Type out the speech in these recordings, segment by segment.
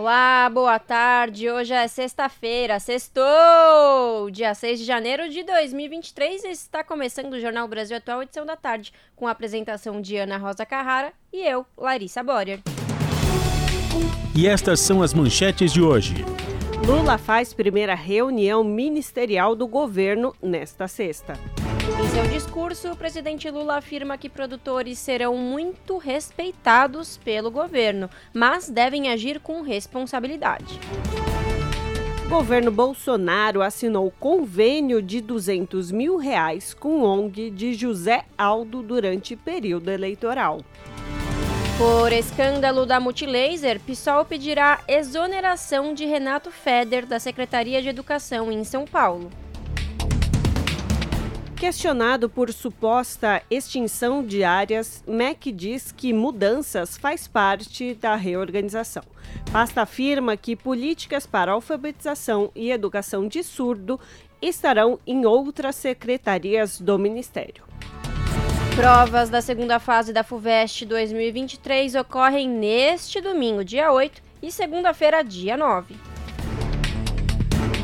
Olá, boa tarde. Hoje é sexta-feira, sextou! Dia 6 de janeiro de 2023 está começando o Jornal Brasil Atual, edição da tarde, com a apresentação de Ana Rosa Carrara e eu, Larissa Borer. E estas são as manchetes de hoje. Lula faz primeira reunião ministerial do governo nesta sexta. Em seu discurso, o presidente Lula afirma que produtores serão muito respeitados pelo governo, mas devem agir com responsabilidade. Governo Bolsonaro assinou convênio de 200 mil reais com ONG de José Aldo durante período eleitoral. Por escândalo da Multilaser, PSOL pedirá exoneração de Renato Feder da Secretaria de Educação em São Paulo. Questionado por suposta extinção de áreas, MEC diz que mudanças faz parte da reorganização. Pasta afirma que políticas para alfabetização e educação de surdo estarão em outras secretarias do Ministério. Provas da segunda fase da FUVEST 2023 ocorrem neste domingo, dia 8, e segunda-feira, dia 9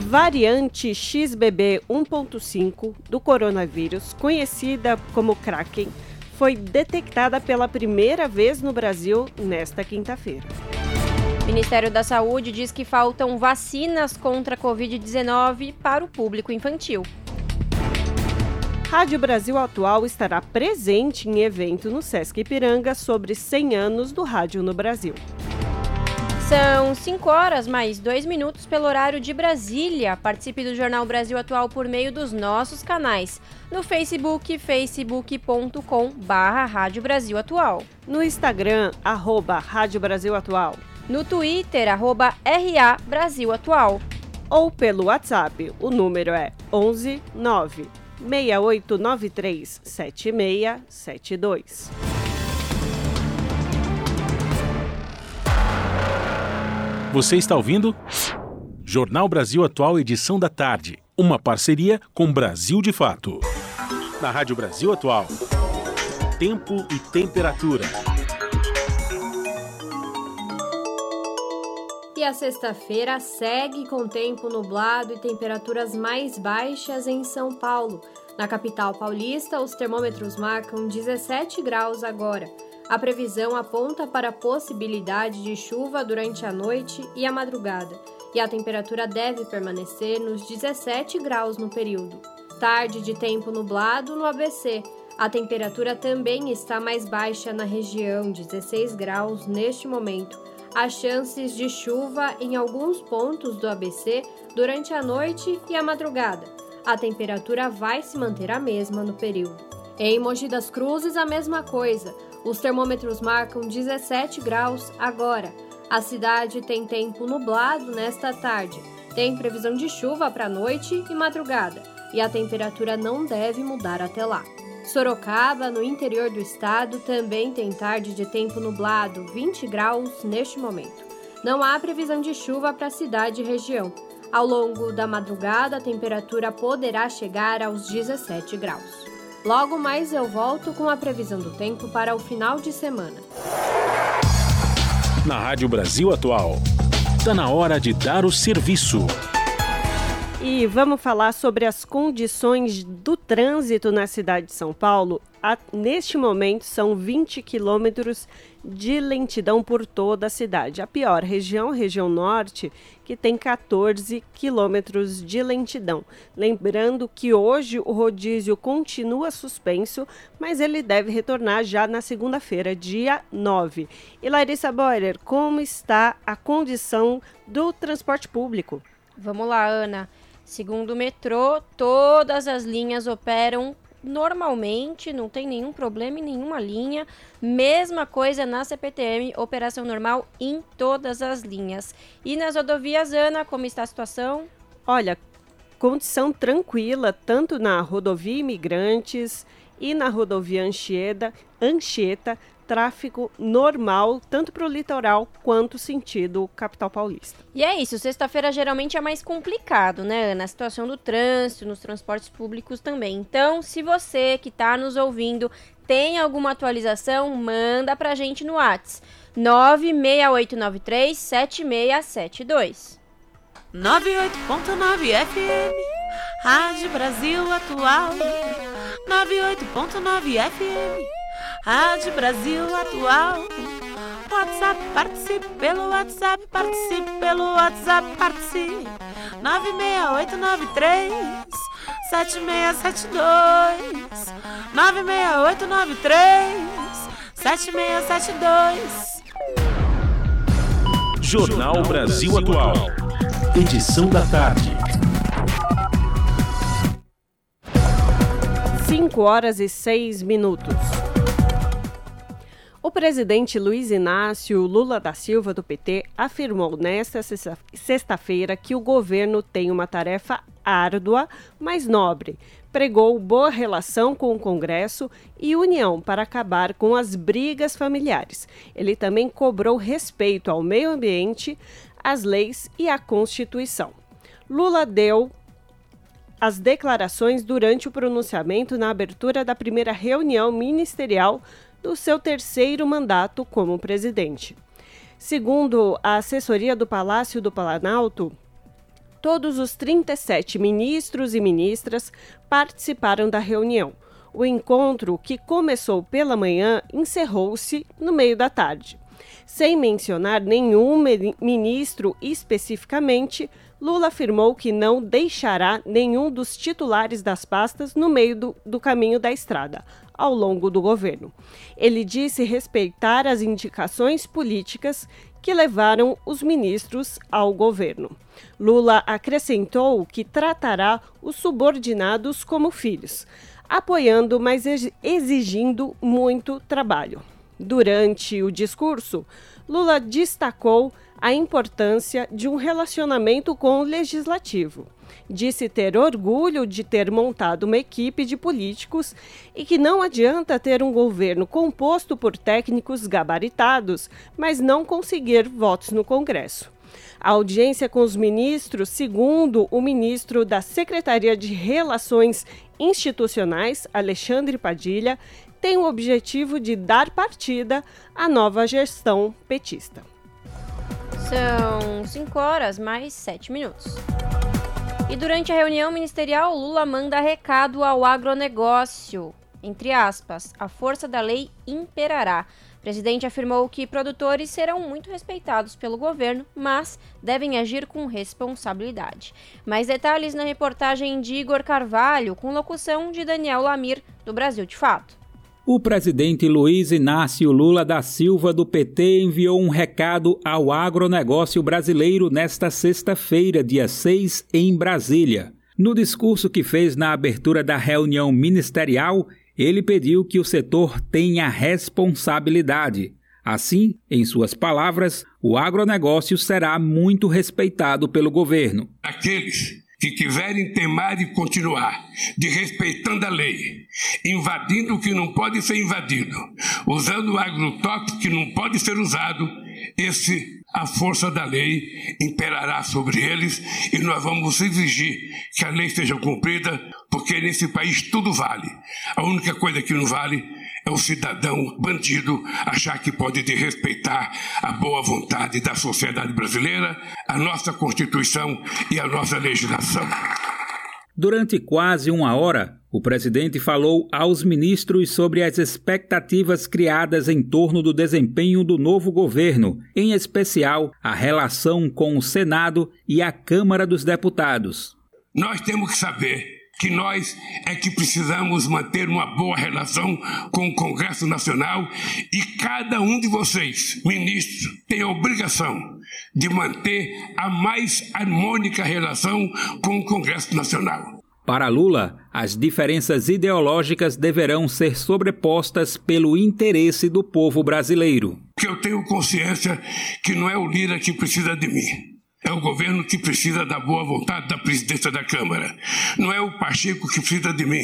variante XBB 1.5 do coronavírus, conhecida como Kraken, foi detectada pela primeira vez no Brasil nesta quinta-feira. O Ministério da Saúde diz que faltam vacinas contra a Covid-19 para o público infantil. Rádio Brasil Atual estará presente em evento no Sesc Ipiranga sobre 100 anos do rádio no Brasil. São 5 horas mais 2 minutos pelo horário de Brasília. Participe do Jornal Brasil Atual por meio dos nossos canais. No Facebook, facebook.com barra Rádio Brasil Atual. No Instagram, arroba Rádio Brasil Atual. No Twitter, arroba RA Brasil Atual. Ou pelo WhatsApp, o número é 11 9 6893 7672. Você está ouvindo? Jornal Brasil Atual, edição da tarde. Uma parceria com Brasil de Fato. Na Rádio Brasil Atual. Tempo e temperatura. E a sexta-feira segue com tempo nublado e temperaturas mais baixas em São Paulo. Na capital paulista, os termômetros marcam 17 graus agora. A previsão aponta para a possibilidade de chuva durante a noite e a madrugada, e a temperatura deve permanecer nos 17 graus no período. Tarde de tempo nublado no ABC. A temperatura também está mais baixa na região, 16 graus neste momento. Há chances de chuva em alguns pontos do ABC durante a noite e a madrugada. A temperatura vai se manter a mesma no período. Em Mogi das Cruzes, a mesma coisa. Os termômetros marcam 17 graus agora. A cidade tem tempo nublado nesta tarde. Tem previsão de chuva para noite e madrugada, e a temperatura não deve mudar até lá. Sorocaba, no interior do estado, também tem tarde de tempo nublado, 20 graus neste momento. Não há previsão de chuva para a cidade e região. Ao longo da madrugada, a temperatura poderá chegar aos 17 graus. Logo mais eu volto com a previsão do tempo para o final de semana. Na Rádio Brasil Atual, está na hora de dar o serviço. E vamos falar sobre as condições do trânsito na cidade de São Paulo a, neste momento são 20 quilômetros de lentidão por toda a cidade. A pior região, região norte, que tem 14 quilômetros de lentidão. Lembrando que hoje o rodízio continua suspenso, mas ele deve retornar já na segunda-feira, dia 9. E Larissa Boiler, como está a condição do transporte público? Vamos lá, Ana. Segundo o metrô, todas as linhas operam normalmente, não tem nenhum problema em nenhuma linha. Mesma coisa na CPTM, operação normal em todas as linhas. E nas rodovias, Ana, como está a situação? Olha, condição tranquila, tanto na rodovia Imigrantes e na rodovia Anchieta, Anchieta tráfego normal, tanto para o litoral quanto sentido capital paulista. E é isso, sexta-feira geralmente é mais complicado, né, Ana? A situação do trânsito, nos transportes públicos também. Então, se você que está nos ouvindo tem alguma atualização, manda para a gente no WhatsApp 96893 7672. 98.9 FM, Rádio Brasil Atual. 98.9 FM. Rádio Brasil Atual. WhatsApp, participe pelo WhatsApp, participe pelo WhatsApp, participe. 96893 7672 96893 7672 Jornal Brasil Atual. Edição da tarde. 5 horas e 6 minutos. O presidente Luiz Inácio Lula da Silva, do PT, afirmou nesta sexta-feira que o governo tem uma tarefa árdua, mas nobre. Pregou boa relação com o Congresso e união para acabar com as brigas familiares. Ele também cobrou respeito ao meio ambiente, às leis e à Constituição. Lula deu as declarações durante o pronunciamento na abertura da primeira reunião ministerial do seu terceiro mandato como presidente. Segundo a assessoria do Palácio do Planalto, todos os 37 ministros e ministras participaram da reunião. O encontro, que começou pela manhã, encerrou-se no meio da tarde. Sem mencionar nenhum ministro especificamente, Lula afirmou que não deixará nenhum dos titulares das pastas no meio do, do caminho da estrada, ao longo do governo. Ele disse respeitar as indicações políticas que levaram os ministros ao governo. Lula acrescentou que tratará os subordinados como filhos, apoiando, mas exigindo muito trabalho. Durante o discurso, Lula destacou a importância de um relacionamento com o legislativo. Disse ter orgulho de ter montado uma equipe de políticos e que não adianta ter um governo composto por técnicos gabaritados, mas não conseguir votos no Congresso. A audiência com os ministros, segundo o ministro da Secretaria de Relações Institucionais, Alexandre Padilha, tem o objetivo de dar partida à nova gestão petista. São 5 horas mais 7 minutos. E durante a reunião ministerial, Lula manda recado ao agronegócio. Entre aspas, a força da lei imperará. O presidente afirmou que produtores serão muito respeitados pelo governo, mas devem agir com responsabilidade. Mais detalhes na reportagem de Igor Carvalho, com locução de Daniel Lamir, do Brasil de Fato. O presidente Luiz Inácio Lula da Silva do PT enviou um recado ao agronegócio brasileiro nesta sexta-feira, dia 6, em Brasília. No discurso que fez na abertura da reunião ministerial, ele pediu que o setor tenha responsabilidade. Assim, em suas palavras, o agronegócio será muito respeitado pelo governo. Aqueles que quiserem temar e continuar, de respeitando a lei, invadindo o que não pode ser invadido, usando o agrotóxico que não pode ser usado, esse a força da lei imperará sobre eles e nós vamos exigir que a lei seja cumprida, porque nesse país tudo vale. A única coisa que não vale é o cidadão bandido achar que pode desrespeitar a boa vontade da sociedade brasileira, a nossa Constituição e a nossa legislação. Durante quase uma hora, o presidente falou aos ministros sobre as expectativas criadas em torno do desempenho do novo governo, em especial a relação com o Senado e a Câmara dos Deputados. Nós temos que saber que nós é que precisamos manter uma boa relação com o Congresso Nacional e cada um de vocês, ministros, tem a obrigação de manter a mais harmônica relação com o Congresso Nacional. Para Lula, as diferenças ideológicas deverão ser sobrepostas pelo interesse do povo brasileiro. Que eu tenho consciência que não é o Lira que precisa de mim. É o governo que precisa da boa vontade da presidência da Câmara. Não é o Pacheco que precisa de mim.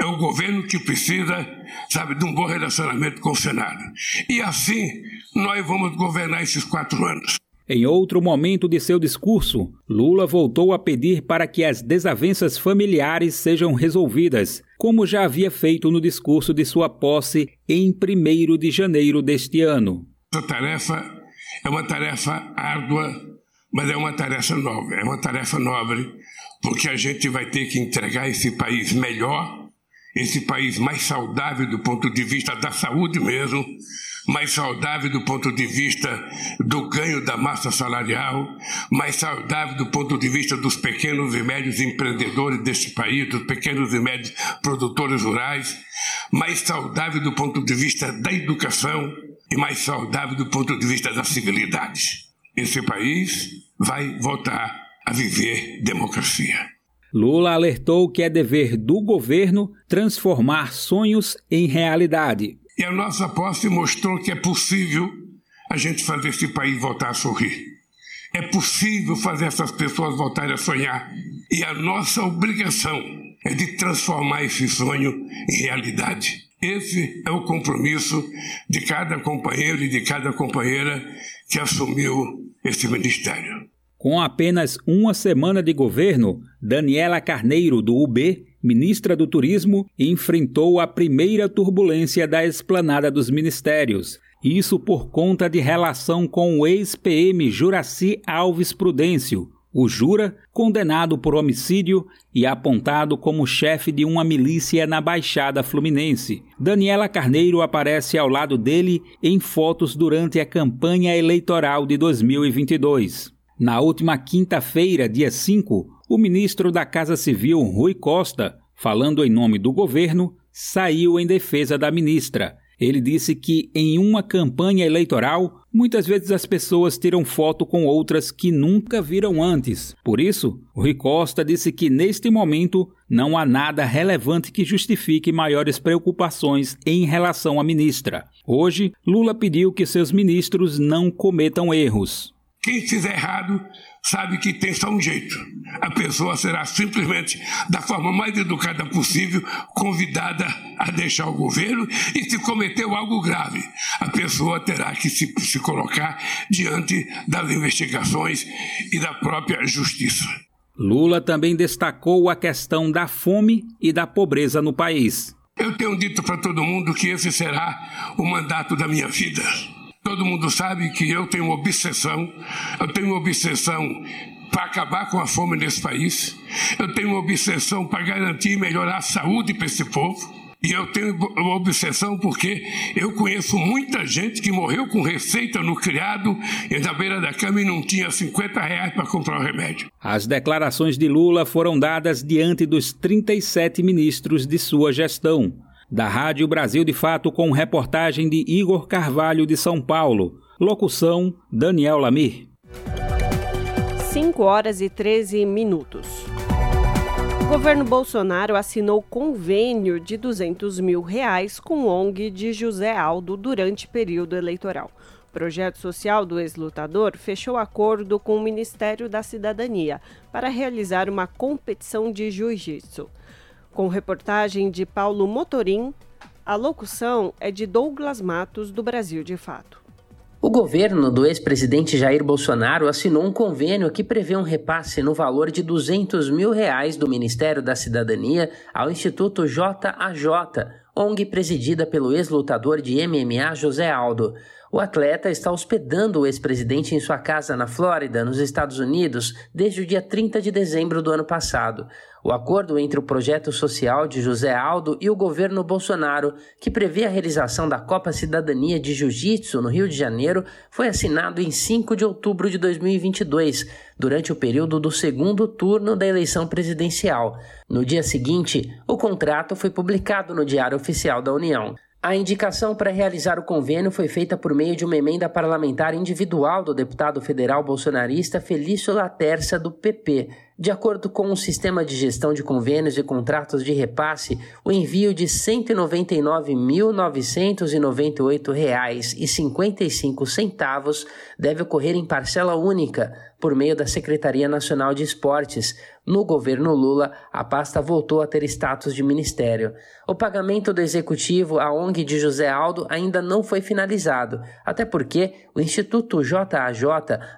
É o governo que precisa, sabe, de um bom relacionamento com o Senado. E assim nós vamos governar esses quatro anos. Em outro momento de seu discurso, Lula voltou a pedir para que as desavenças familiares sejam resolvidas, como já havia feito no discurso de sua posse em 1 de janeiro deste ano. Essa tarefa é uma tarefa árdua mas é uma tarefa nobre, é uma tarefa nobre, porque a gente vai ter que entregar esse país melhor, esse país mais saudável do ponto de vista da saúde mesmo, mais saudável do ponto de vista do ganho da massa salarial, mais saudável do ponto de vista dos pequenos e médios empreendedores deste país, dos pequenos e médios produtores rurais, mais saudável do ponto de vista da educação e mais saudável do ponto de vista das civilidades esse país vai voltar a viver democracia. Lula alertou que é dever do governo transformar sonhos em realidade. E a nossa posse mostrou que é possível a gente fazer esse país voltar a sorrir. É possível fazer essas pessoas voltarem a sonhar. E a nossa obrigação é de transformar esse sonho em realidade. Esse é o compromisso de cada companheiro e de cada companheira que assumiu esse ministério. Com apenas uma semana de governo, Daniela Carneiro, do UB, ministra do Turismo, enfrentou a primeira turbulência da esplanada dos ministérios. Isso por conta de relação com o ex-PM Juraci Alves Prudêncio, o Jura, condenado por homicídio e apontado como chefe de uma milícia na Baixada Fluminense. Daniela Carneiro aparece ao lado dele em fotos durante a campanha eleitoral de 2022. Na última quinta-feira, dia 5, o ministro da Casa Civil, Rui Costa, falando em nome do governo, saiu em defesa da ministra ele disse que em uma campanha eleitoral, muitas vezes as pessoas tiram foto com outras que nunca viram antes. Por isso, Rui Costa disse que neste momento não há nada relevante que justifique maiores preocupações em relação à ministra. Hoje, Lula pediu que seus ministros não cometam erros. Quem fizer errado sabe que tem só um jeito. A pessoa será simplesmente, da forma mais educada possível, convidada a deixar o governo e se cometeu algo grave, a pessoa terá que se, se colocar diante das investigações e da própria justiça. Lula também destacou a questão da fome e da pobreza no país. Eu tenho dito para todo mundo que esse será o mandato da minha vida. Todo mundo sabe que eu tenho obsessão, eu tenho obsessão para acabar com a fome nesse país, eu tenho obsessão para garantir e melhorar a saúde para esse povo. E eu tenho uma obsessão porque eu conheço muita gente que morreu com receita no criado e na beira da cama e não tinha 50 reais para comprar o remédio. As declarações de Lula foram dadas diante dos 37 ministros de sua gestão da Rádio Brasil de Fato com reportagem de Igor Carvalho de São Paulo. Locução Daniel Lamir. 5 horas e 13 minutos. O governo Bolsonaro assinou convênio de 200 mil reais com ONG de José Aldo durante período eleitoral. O projeto social do ex-lutador fechou acordo com o Ministério da Cidadania para realizar uma competição de jiu-jitsu. Com reportagem de Paulo Motorim, a locução é de Douglas Matos, do Brasil de Fato. O governo do ex-presidente Jair Bolsonaro assinou um convênio que prevê um repasse no valor de 200 mil reais do Ministério da Cidadania ao Instituto JAJ, ONG presidida pelo ex-lutador de MMA José Aldo. O atleta está hospedando o ex-presidente em sua casa na Flórida, nos Estados Unidos, desde o dia 30 de dezembro do ano passado. O acordo entre o projeto social de José Aldo e o governo Bolsonaro, que prevê a realização da Copa Cidadania de Jiu-Jitsu no Rio de Janeiro, foi assinado em 5 de outubro de 2022, durante o período do segundo turno da eleição presidencial. No dia seguinte, o contrato foi publicado no Diário Oficial da União. A indicação para realizar o convênio foi feita por meio de uma emenda parlamentar individual do deputado federal bolsonarista Felício Laterça, do PP. De acordo com o sistema de gestão de convênios e contratos de repasse, o envio de R$ 199.998,55 deve ocorrer em parcela única, por meio da Secretaria Nacional de Esportes. No governo Lula, a pasta voltou a ter status de ministério. O pagamento do executivo à ONG de José Aldo ainda não foi finalizado, até porque o Instituto JAJ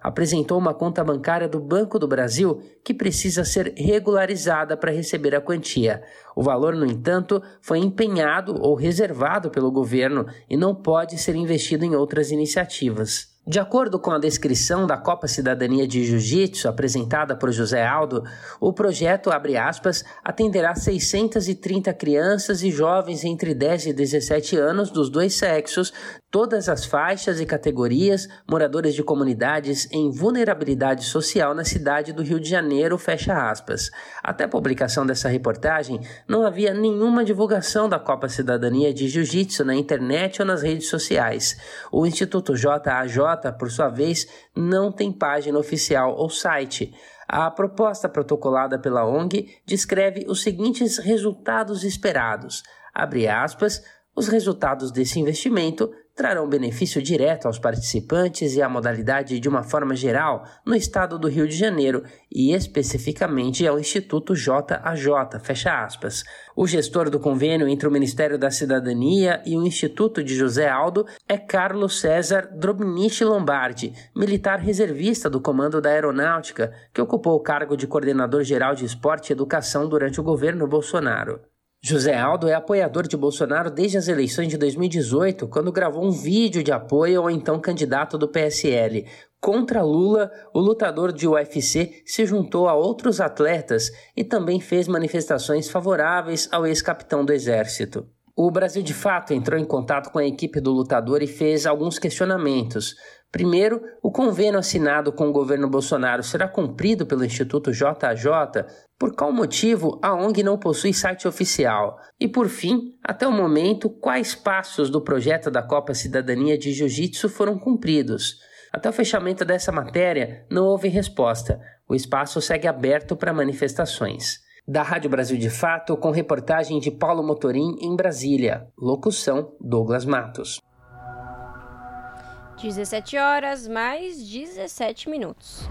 apresentou uma conta bancária do Banco do Brasil que precisa ser regularizada para receber a quantia. O valor, no entanto, foi empenhado ou reservado pelo governo e não pode ser investido em outras iniciativas. De acordo com a descrição da Copa Cidadania de Jiu-Jitsu apresentada por José Aldo, o projeto, abre aspas, atenderá 630 crianças e jovens entre 10 e 17 anos dos dois sexos, todas as faixas e categorias, moradores de comunidades em vulnerabilidade social na cidade do Rio de Janeiro, fecha aspas. Até a publicação dessa reportagem, não havia nenhuma divulgação da Copa Cidadania de Jiu-Jitsu na internet ou nas redes sociais. O Instituto JAJ por sua vez, não tem página oficial ou site. A proposta protocolada pela ONG descreve os seguintes resultados esperados. Abre aspas, os resultados desse investimento trarão benefício direto aos participantes e à modalidade de uma forma geral no estado do Rio de Janeiro e especificamente ao Instituto JAJ, fecha aspas. O gestor do convênio entre o Ministério da Cidadania e o Instituto de José Aldo é Carlos César Drobnich Lombardi, militar reservista do Comando da Aeronáutica, que ocupou o cargo de coordenador geral de esporte e educação durante o governo Bolsonaro. José Aldo é apoiador de Bolsonaro desde as eleições de 2018, quando gravou um vídeo de apoio ao então candidato do PSL. Contra Lula, o lutador de UFC se juntou a outros atletas e também fez manifestações favoráveis ao ex-capitão do Exército. O Brasil de fato entrou em contato com a equipe do lutador e fez alguns questionamentos. Primeiro, o convênio assinado com o governo Bolsonaro será cumprido pelo Instituto JJ? Por qual motivo a ONG não possui site oficial? E por fim, até o momento, quais passos do projeto da Copa Cidadania de Jiu-Jitsu foram cumpridos? Até o fechamento dessa matéria, não houve resposta. O espaço segue aberto para manifestações. Da Rádio Brasil de Fato, com reportagem de Paulo Motorim em Brasília. Locução: Douglas Matos. 17 horas mais 17 minutos.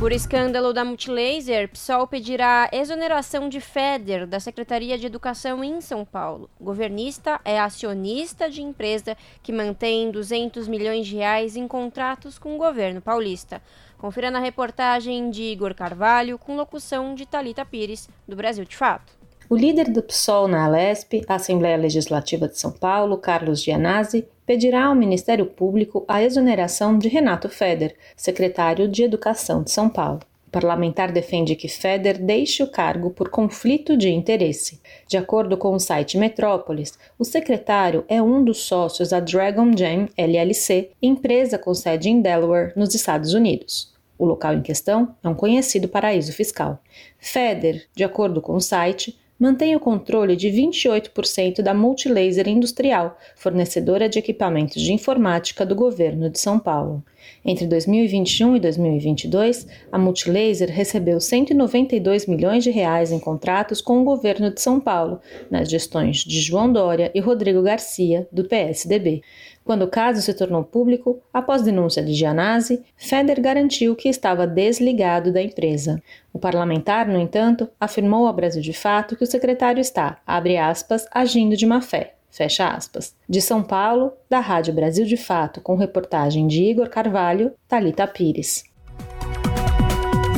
Por escândalo da Multilaser, PSOL pedirá exoneração de FEDER da Secretaria de Educação em São Paulo. O governista é acionista de empresa que mantém 200 milhões de reais em contratos com o governo paulista. Confira na reportagem de Igor Carvalho, com locução de Talita Pires, do Brasil de Fato. O líder do PSOL na Alesp, a Assembleia Legislativa de São Paulo, Carlos Gianazzi, pedirá ao Ministério Público a exoneração de Renato Feder, secretário de Educação de São Paulo. O parlamentar defende que Feder deixe o cargo por conflito de interesse. De acordo com o site Metrópolis, o secretário é um dos sócios da Dragon Jam LLC, empresa com sede em Delaware, nos Estados Unidos. O local em questão é um conhecido paraíso fiscal. Feder, de acordo com o site, mantém o controle de 28% da Multilaser Industrial, fornecedora de equipamentos de informática do governo de São Paulo. Entre 2021 e 2022, a Multilaser recebeu 192 milhões de reais em contratos com o governo de São Paulo, nas gestões de João Dória e Rodrigo Garcia, do PSDB. Quando o caso se tornou público, após denúncia de Gianazzi, Feder garantiu que estava desligado da empresa. O parlamentar, no entanto, afirmou ao Brasil de Fato que o secretário está, abre aspas, agindo de má fé. Fecha aspas. De São Paulo, da Rádio Brasil de Fato, com reportagem de Igor Carvalho, Talita Pires.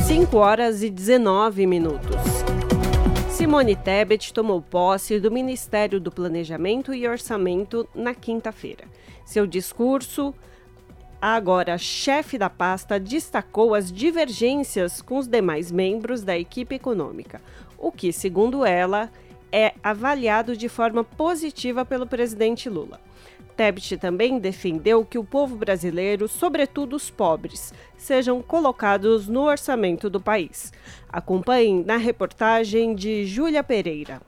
5 horas e 19 minutos. Simone Tebet tomou posse do Ministério do Planejamento e Orçamento na quinta-feira. Seu discurso, agora chefe da pasta, destacou as divergências com os demais membros da equipe econômica, o que, segundo ela, é avaliado de forma positiva pelo presidente Lula. Tebet também defendeu que o povo brasileiro, sobretudo os pobres, sejam colocados no orçamento do país. Acompanhe na reportagem de Júlia Pereira.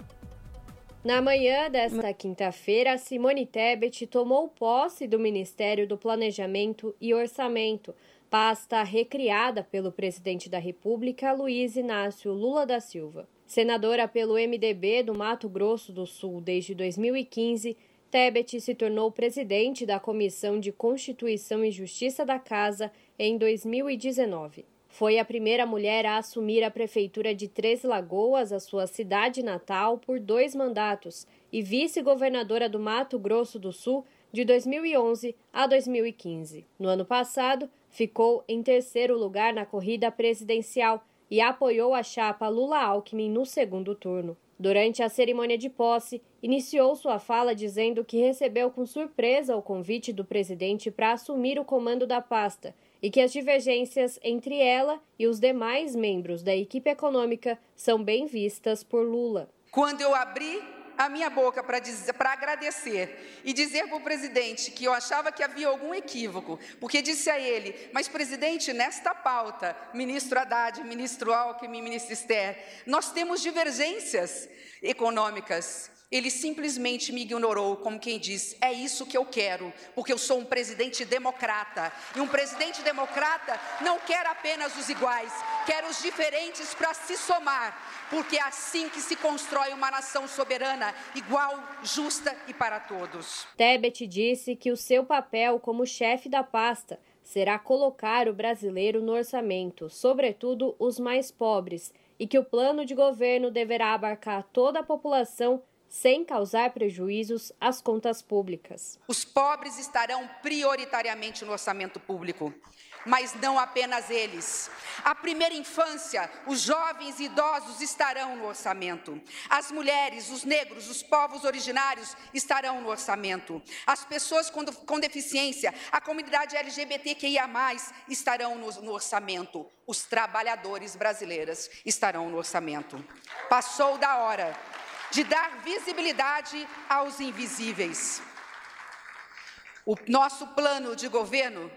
Na manhã desta quinta-feira, Simone Tebet tomou posse do Ministério do Planejamento e Orçamento. pasta recriada pelo presidente da República, Luiz Inácio Lula da Silva. Senadora pelo MDB do Mato Grosso do Sul desde 2015, Tebet se tornou presidente da Comissão de Constituição e Justiça da Casa em 2019. Foi a primeira mulher a assumir a prefeitura de Três Lagoas, a sua cidade natal, por dois mandatos, e vice-governadora do Mato Grosso do Sul de 2011 a 2015. No ano passado, ficou em terceiro lugar na corrida presidencial e apoiou a chapa Lula-Alckmin no segundo turno. Durante a cerimônia de posse, iniciou sua fala dizendo que recebeu com surpresa o convite do presidente para assumir o comando da pasta e que as divergências entre ela e os demais membros da equipe econômica são bem vistas por Lula. Quando eu abri a minha boca para agradecer e dizer para o presidente que eu achava que havia algum equívoco, porque disse a ele: Mas, presidente, nesta pauta, ministro Haddad, ministro Alckmin, ministro Esther, nós temos divergências econômicas. Ele simplesmente me ignorou, como quem diz: é isso que eu quero, porque eu sou um presidente democrata. E um presidente democrata não quer apenas os iguais, quer os diferentes para se somar, porque é assim que se constrói uma nação soberana, igual, justa e para todos. Tebet disse que o seu papel como chefe da pasta será colocar o brasileiro no orçamento, sobretudo os mais pobres, e que o plano de governo deverá abarcar toda a população sem causar prejuízos às contas públicas. Os pobres estarão prioritariamente no orçamento público, mas não apenas eles. A primeira infância, os jovens e idosos estarão no orçamento. As mulheres, os negros, os povos originários estarão no orçamento. As pessoas com, com deficiência, a comunidade LGBTQIA, estarão no, no orçamento. Os trabalhadores brasileiros estarão no orçamento. Passou da hora de dar visibilidade aos invisíveis. O nosso plano de governo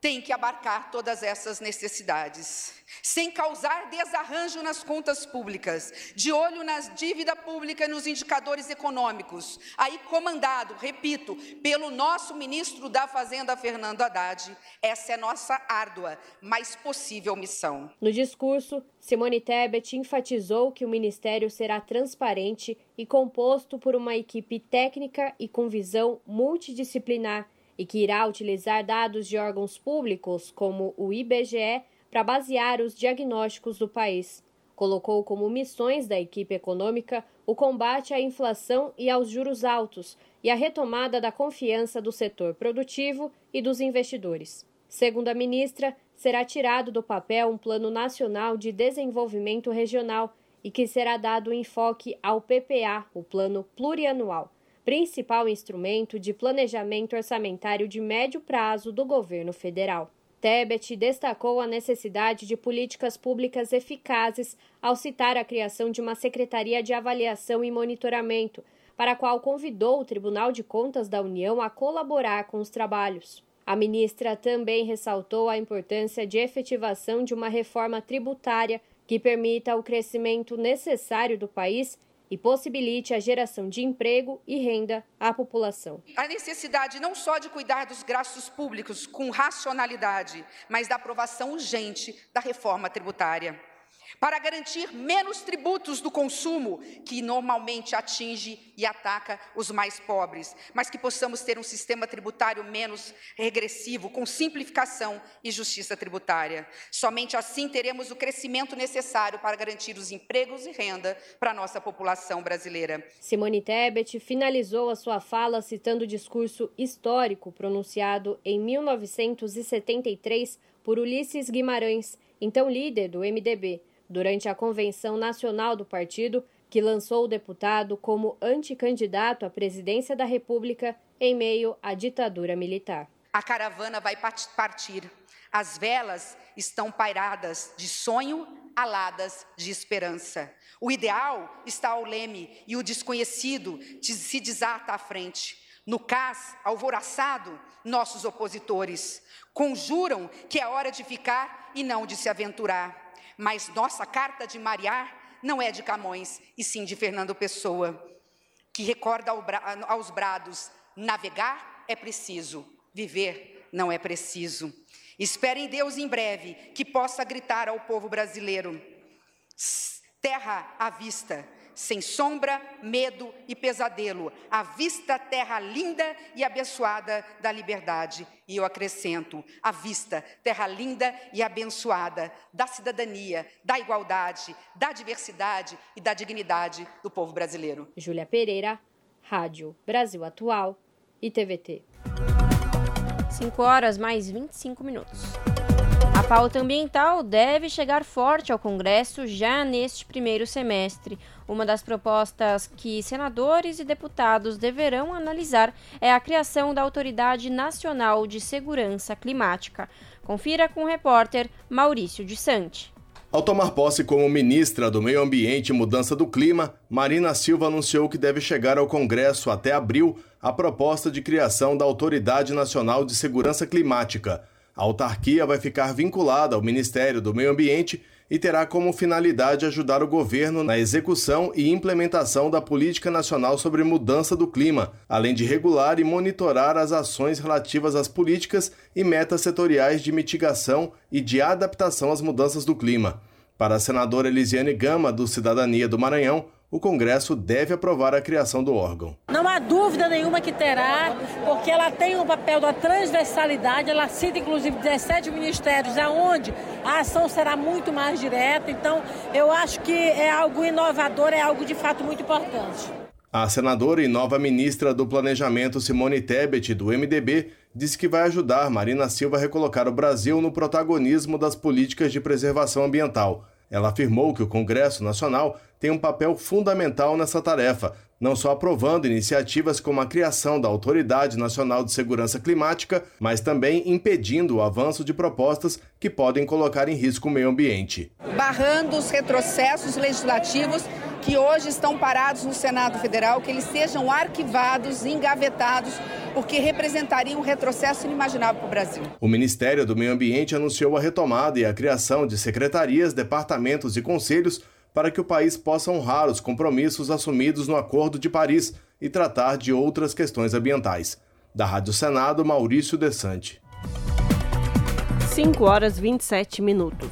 tem que abarcar todas essas necessidades, sem causar desarranjo nas contas públicas, de olho na dívida pública e nos indicadores econômicos, aí comandado, repito, pelo nosso ministro da Fazenda, Fernando Haddad. Essa é nossa árdua, mas possível missão. No discurso, Simone Tebet enfatizou que o ministério será transparente e composto por uma equipe técnica e com visão multidisciplinar e que irá utilizar dados de órgãos públicos, como o IBGE, para basear os diagnósticos do país. Colocou como missões da equipe econômica o combate à inflação e aos juros altos e a retomada da confiança do setor produtivo e dos investidores. Segundo a ministra, será tirado do papel um Plano Nacional de Desenvolvimento Regional e que será dado enfoque ao PPA, o Plano Plurianual principal instrumento de planejamento orçamentário de médio prazo do governo federal. Tebet destacou a necessidade de políticas públicas eficazes ao citar a criação de uma Secretaria de Avaliação e Monitoramento, para a qual convidou o Tribunal de Contas da União a colaborar com os trabalhos. A ministra também ressaltou a importância de efetivação de uma reforma tributária que permita o crescimento necessário do país e possibilite a geração de emprego e renda à população. A necessidade não só de cuidar dos gastos públicos com racionalidade, mas da aprovação urgente da reforma tributária para garantir menos tributos do consumo, que normalmente atinge e ataca os mais pobres, mas que possamos ter um sistema tributário menos regressivo, com simplificação e justiça tributária. Somente assim teremos o crescimento necessário para garantir os empregos e renda para a nossa população brasileira. Simone Tebet finalizou a sua fala citando o discurso histórico pronunciado em 1973 por Ulisses Guimarães, então líder do MDB durante a convenção nacional do partido, que lançou o deputado como anticandidato à presidência da República em meio à ditadura militar. A caravana vai partir. As velas estão pairadas de sonho, aladas de esperança. O ideal está ao leme e o desconhecido se desata à frente. No cais, alvoraçado, nossos opositores conjuram que é hora de ficar e não de se aventurar. Mas nossa carta de Mariar não é de Camões, e sim de Fernando Pessoa, que recorda aos brados: navegar é preciso, viver não é preciso. Espero em Deus em breve que possa gritar ao povo brasileiro: terra à vista, sem sombra, medo e pesadelo, à vista terra linda e abençoada da liberdade. E eu acrescento, à vista terra linda e abençoada da cidadania, da igualdade, da diversidade e da dignidade do povo brasileiro. Júlia Pereira, Rádio Brasil Atual e TVT. 5 horas mais 25 minutos. Pauta ambiental deve chegar forte ao Congresso já neste primeiro semestre. Uma das propostas que senadores e deputados deverão analisar é a criação da Autoridade Nacional de Segurança Climática. Confira com o repórter Maurício de Sante. Ao tomar posse como ministra do Meio Ambiente e Mudança do Clima, Marina Silva anunciou que deve chegar ao Congresso até abril a proposta de criação da Autoridade Nacional de Segurança Climática. A autarquia vai ficar vinculada ao Ministério do Meio Ambiente e terá como finalidade ajudar o governo na execução e implementação da Política Nacional sobre Mudança do Clima, além de regular e monitorar as ações relativas às políticas e metas setoriais de mitigação e de adaptação às mudanças do clima. Para a senadora Elisiane Gama, do Cidadania do Maranhão, o Congresso deve aprovar a criação do órgão. Não há dúvida nenhuma que terá, porque ela tem o um papel da transversalidade, ela cita inclusive 17 ministérios, aonde a ação será muito mais direta. Então, eu acho que é algo inovador, é algo de fato muito importante. A senadora e nova ministra do Planejamento, Simone Tebet, do MDB, disse que vai ajudar Marina Silva a recolocar o Brasil no protagonismo das políticas de preservação ambiental. Ela afirmou que o Congresso Nacional tem um papel fundamental nessa tarefa, não só aprovando iniciativas como a criação da Autoridade Nacional de Segurança Climática, mas também impedindo o avanço de propostas que podem colocar em risco o meio ambiente. Barrando os retrocessos legislativos que hoje estão parados no Senado Federal, que eles sejam arquivados, engavetados, porque representaria um retrocesso inimaginável para o Brasil. O Ministério do Meio Ambiente anunciou a retomada e a criação de secretarias, departamentos e conselhos para que o país possa honrar os compromissos assumidos no Acordo de Paris e tratar de outras questões ambientais. Da Rádio Senado, Maurício Desante. 5 horas 27 minutos.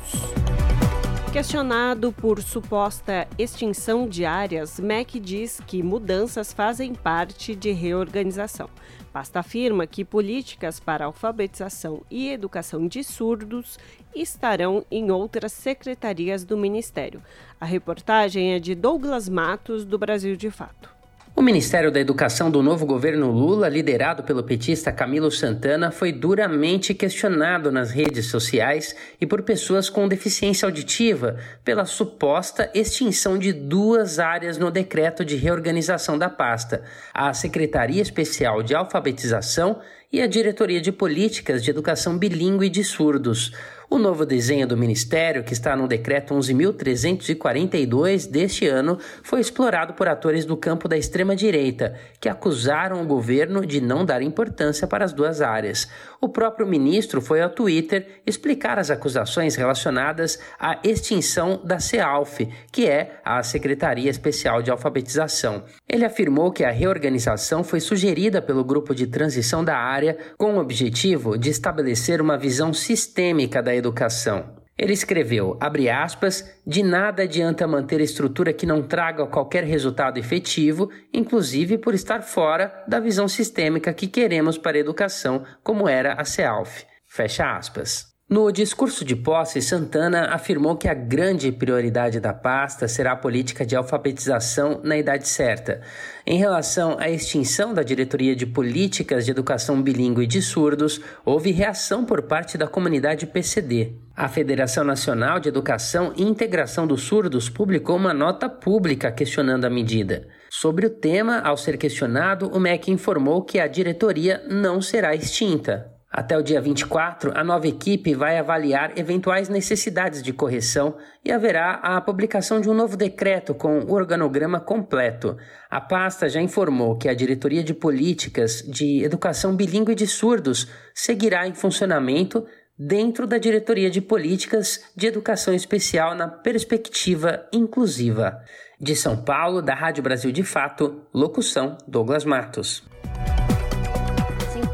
Questionado por suposta extinção de áreas, MEC diz que mudanças fazem parte de reorganização. Pasta afirma que políticas para alfabetização e educação de surdos estarão em outras secretarias do Ministério. A reportagem é de Douglas Matos, do Brasil de Fato. O Ministério da Educação do novo governo Lula, liderado pelo petista Camilo Santana, foi duramente questionado nas redes sociais e por pessoas com deficiência auditiva pela suposta extinção de duas áreas no decreto de reorganização da pasta: a Secretaria Especial de Alfabetização e a Diretoria de Políticas de Educação Bilíngue de Surdos. O novo desenho do Ministério, que está no Decreto 11.342 deste ano, foi explorado por atores do campo da extrema-direita, que acusaram o governo de não dar importância para as duas áreas. O próprio ministro foi ao Twitter explicar as acusações relacionadas à extinção da CEALF, que é a Secretaria Especial de Alfabetização. Ele afirmou que a reorganização foi sugerida pelo grupo de transição da área com o objetivo de estabelecer uma visão sistêmica da educação. Ele escreveu, abre aspas, de nada adianta manter estrutura que não traga qualquer resultado efetivo, inclusive por estar fora da visão sistêmica que queremos para a educação, como era a CEALF. Fecha aspas. No discurso de posse, Santana afirmou que a grande prioridade da pasta será a política de alfabetização na idade certa. Em relação à extinção da Diretoria de Políticas de Educação Bilíngue de Surdos, houve reação por parte da comunidade PCD. A Federação Nacional de Educação e Integração dos Surdos publicou uma nota pública questionando a medida. Sobre o tema, ao ser questionado, o MEC informou que a diretoria não será extinta. Até o dia 24, a nova equipe vai avaliar eventuais necessidades de correção e haverá a publicação de um novo decreto com o organograma completo. A pasta já informou que a Diretoria de Políticas de Educação Bilingue de Surdos seguirá em funcionamento dentro da Diretoria de Políticas de Educação Especial na perspectiva inclusiva. De São Paulo, da Rádio Brasil de Fato, locução Douglas Matos.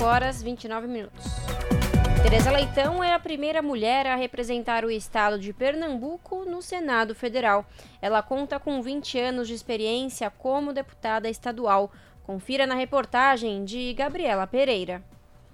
5 horas 29 minutos. Tereza Leitão é a primeira mulher a representar o estado de Pernambuco no Senado Federal. Ela conta com 20 anos de experiência como deputada estadual. Confira na reportagem de Gabriela Pereira.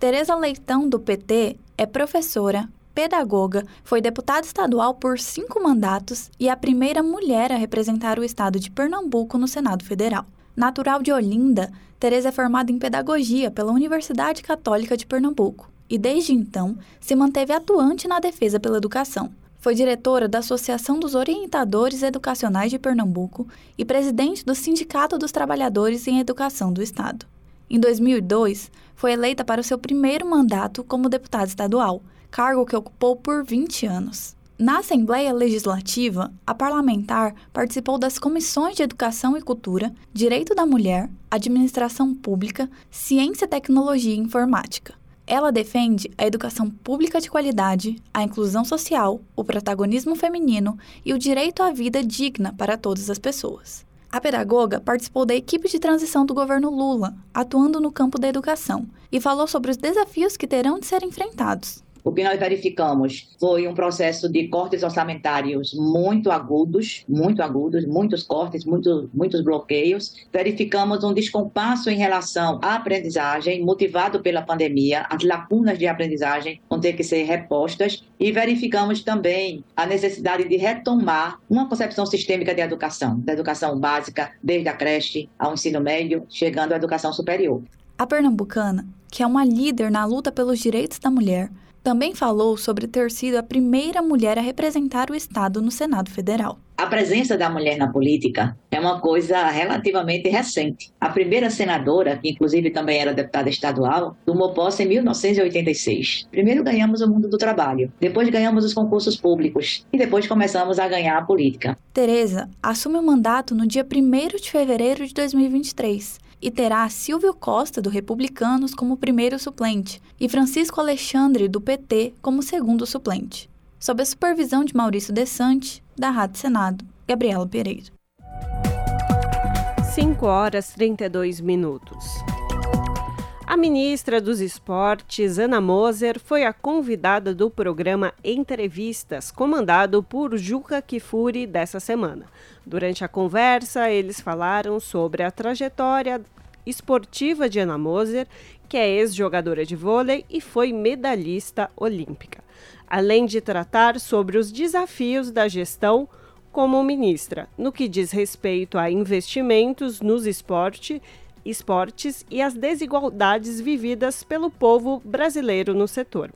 Tereza Leitão, do PT, é professora, pedagoga, foi deputada estadual por cinco mandatos e a primeira mulher a representar o estado de Pernambuco no Senado Federal. Natural de Olinda, Tereza é formada em pedagogia pela Universidade Católica de Pernambuco e, desde então, se manteve atuante na defesa pela educação. Foi diretora da Associação dos Orientadores Educacionais de Pernambuco e presidente do Sindicato dos Trabalhadores em Educação do Estado. Em 2002, foi eleita para o seu primeiro mandato como deputada estadual, cargo que ocupou por 20 anos. Na Assembleia Legislativa, a parlamentar participou das comissões de Educação e Cultura, Direito da Mulher, Administração Pública, Ciência, Tecnologia e Informática. Ela defende a educação pública de qualidade, a inclusão social, o protagonismo feminino e o direito à vida digna para todas as pessoas. A pedagoga participou da equipe de transição do governo Lula, atuando no campo da educação, e falou sobre os desafios que terão de ser enfrentados. O que nós verificamos foi um processo de cortes orçamentários muito agudos, muito agudos, muitos cortes, muito, muitos bloqueios. Verificamos um descompasso em relação à aprendizagem, motivado pela pandemia, as lacunas de aprendizagem vão ter que ser repostas e verificamos também a necessidade de retomar uma concepção sistêmica de educação, da educação básica, desde a creche ao ensino médio, chegando à educação superior. A pernambucana, que é uma líder na luta pelos direitos da mulher, também falou sobre ter sido a primeira mulher a representar o Estado no Senado Federal. A presença da mulher na política é uma coisa relativamente recente. A primeira senadora, que inclusive também era deputada estadual, tomou posse em 1986. Primeiro ganhamos o mundo do trabalho, depois ganhamos os concursos públicos e depois começamos a ganhar a política. Tereza assume o mandato no dia 1 de fevereiro de 2023 e terá Silvio Costa, do Republicanos, como primeiro suplente e Francisco Alexandre, do PT, como segundo suplente. Sob a supervisão de Maurício Desante, da Rádio Senado, Gabriela Pereira. 5 horas 32 minutos. A ministra dos Esportes, Ana Moser, foi a convidada do programa Entrevistas, comandado por Juca Kifuri dessa semana. Durante a conversa, eles falaram sobre a trajetória esportiva de Ana Moser, que é ex-jogadora de vôlei e foi medalhista olímpica, além de tratar sobre os desafios da gestão como ministra, no que diz respeito a investimentos nos esporte, esportes e as desigualdades vividas pelo povo brasileiro no setor.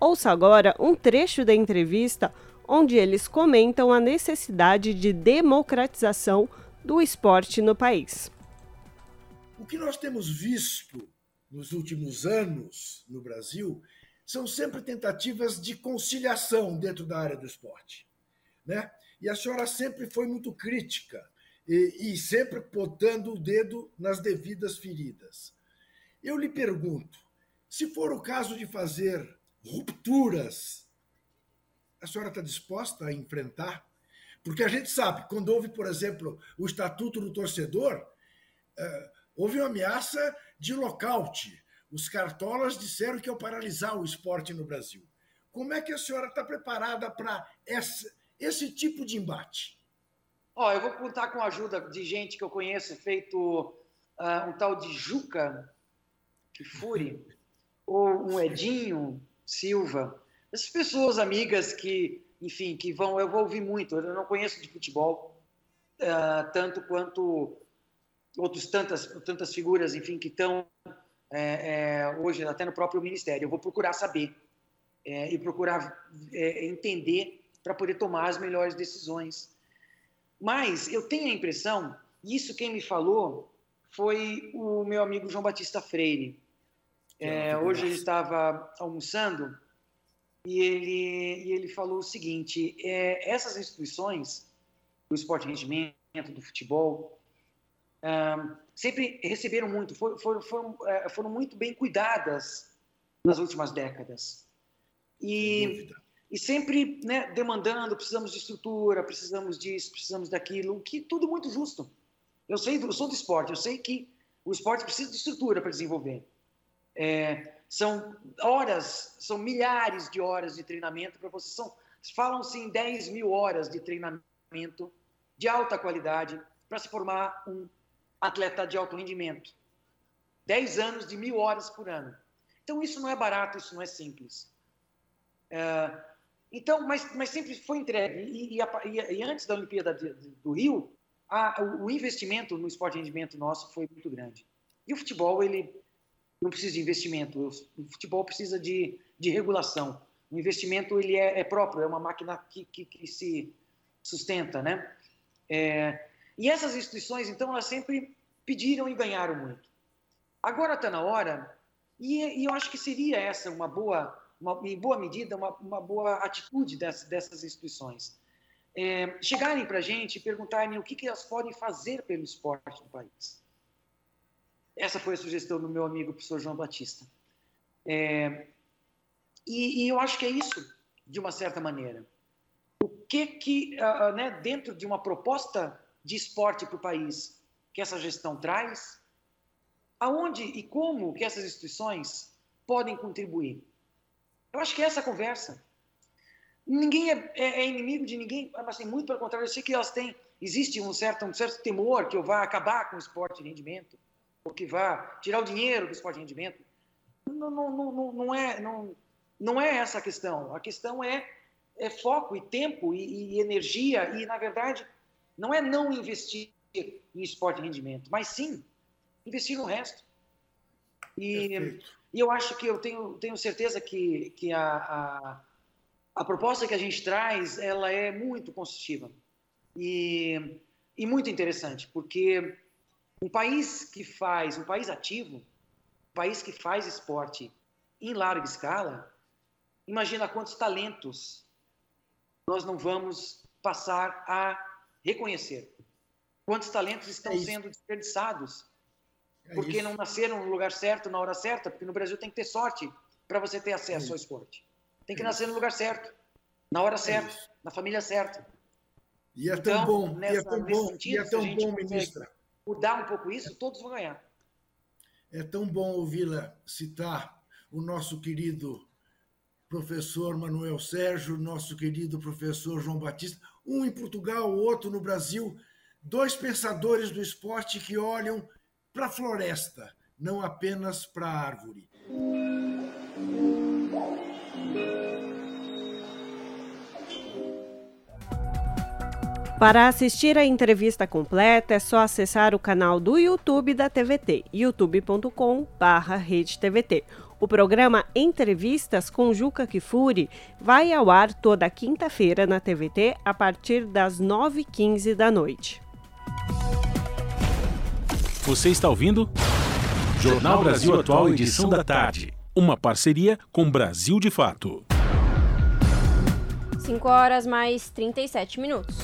Ouça agora um trecho da entrevista onde eles comentam a necessidade de democratização do esporte no país. O que nós temos visto nos últimos anos no Brasil são sempre tentativas de conciliação dentro da área do esporte. Né? E a senhora sempre foi muito crítica e, e sempre botando o dedo nas devidas feridas. Eu lhe pergunto: se for o caso de fazer rupturas a senhora está disposta a enfrentar? Porque a gente sabe, quando houve, por exemplo, o Estatuto do Torcedor, eh, houve uma ameaça de lockout. Os cartolas disseram que iam paralisar o esporte no Brasil. Como é que a senhora está preparada para esse, esse tipo de embate? Ó, eu vou contar com a ajuda de gente que eu conheço, feito uh, um tal de Juca Kifuri, ou um Edinho Silva, essas pessoas amigas que, enfim, que vão, eu vou ouvir muito. Eu não conheço de futebol uh, tanto quanto outros tantas tantas figuras, enfim, que estão é, é, hoje até no próprio ministério. Eu vou procurar saber é, e procurar é, entender para poder tomar as melhores decisões. Mas eu tenho a impressão, isso quem me falou foi o meu amigo João Batista Freire. É, hoje ele estava almoçando e ele, e ele falou o seguinte: é, essas instituições, do esporte rendimento, do futebol, sempre receberam muito, foram, foram, foram, é, foram, muito bem cuidadas nas últimas décadas. E, e sempre né, demandando: precisamos de estrutura, precisamos disso, precisamos daquilo, que tudo muito justo. Eu sei, eu sou do esporte, eu sei que o esporte precisa de estrutura para desenvolver. É, São horas, são milhares de horas de treinamento para você. São, falam-se em 10 mil horas de treinamento de alta qualidade para se formar um atleta de alto rendimento. 10 anos de mil horas por ano. Então, isso não é barato, isso não é simples. É, então, mas, mas sempre foi entregue. E, e, e antes da Olimpíada de, de, do Rio, a, o investimento no esporte de rendimento nosso foi muito grande. E o futebol, ele não precisa de investimento. O futebol precisa de, de regulação. O investimento ele é, é próprio, é uma máquina que, que, que se sustenta, né? É, e essas instituições, então, elas sempre pediram e ganharam muito. Agora está na hora, e, e, eu acho que seria essa uma boa, uma, em boa medida, uma, uma boa atitude dessas, dessas instituições. É, chegarem para a gente e perguntarem o que, que elas podem fazer pelo esporte no país. Essa foi a sugestão do meu amigo professor João Batista. É, e, e, eu acho que é isso, de uma certa maneira. O que que, uh, né, dentro de uma proposta de esporte para o país que essa gestão traz, aonde e como que essas instituições podem contribuir? Eu acho que é essa conversa. Ninguém é, é, é inimigo de ninguém, mas assim, muito pelo contrário, eu sei que elas têm, existe um certo, um certo temor que eu vá acabar com o esporte de rendimento, ou que vá tirar o dinheiro do esporte de rendimento. Não, não, não, não, é, não, não é essa a questão. A questão é, é foco e tempo e, e energia e, na verdade, não é não investir em esporte de rendimento, mas sim investir no resto. E, e eu acho que eu tenho, tenho certeza que, que a, a, a, proposta que a gente traz ela é muito construtiva e, e muito interessante, porque um país que faz, um país ativo, um país que faz esporte em larga escala, imagina quantos talentos nós não vamos passar a reconhecer. Quantos talentos estão é sendo desperdiçados é porque isso. não nasceram no lugar certo, na hora certa, porque no Brasil tem que ter sorte para você ter acesso é ao esporte. Tem que é nascer isso. no lugar certo, na hora é certa, na família certa. E é tão então, bom, nessa, e é tão bom, sentido, e é tão bom, ministra mudar um pouco isso, todos vão ganhar. É tão bom ouvi-la citar o nosso querido professor Manuel Sérgio, nosso querido professor João Batista, um em Portugal, o outro no Brasil, dois pensadores do esporte que olham para a floresta, não apenas para a árvore. Para assistir a entrevista completa é só acessar o canal do YouTube da TVT, youtube.com/redetvt. O programa Entrevistas com Juca Kifuri vai ao ar toda quinta-feira na TVT a partir das 9h15 da noite. Você está ouvindo? Jornal Brasil Atual, edição da tarde. Uma parceria com Brasil de Fato. 5 horas mais 37 minutos.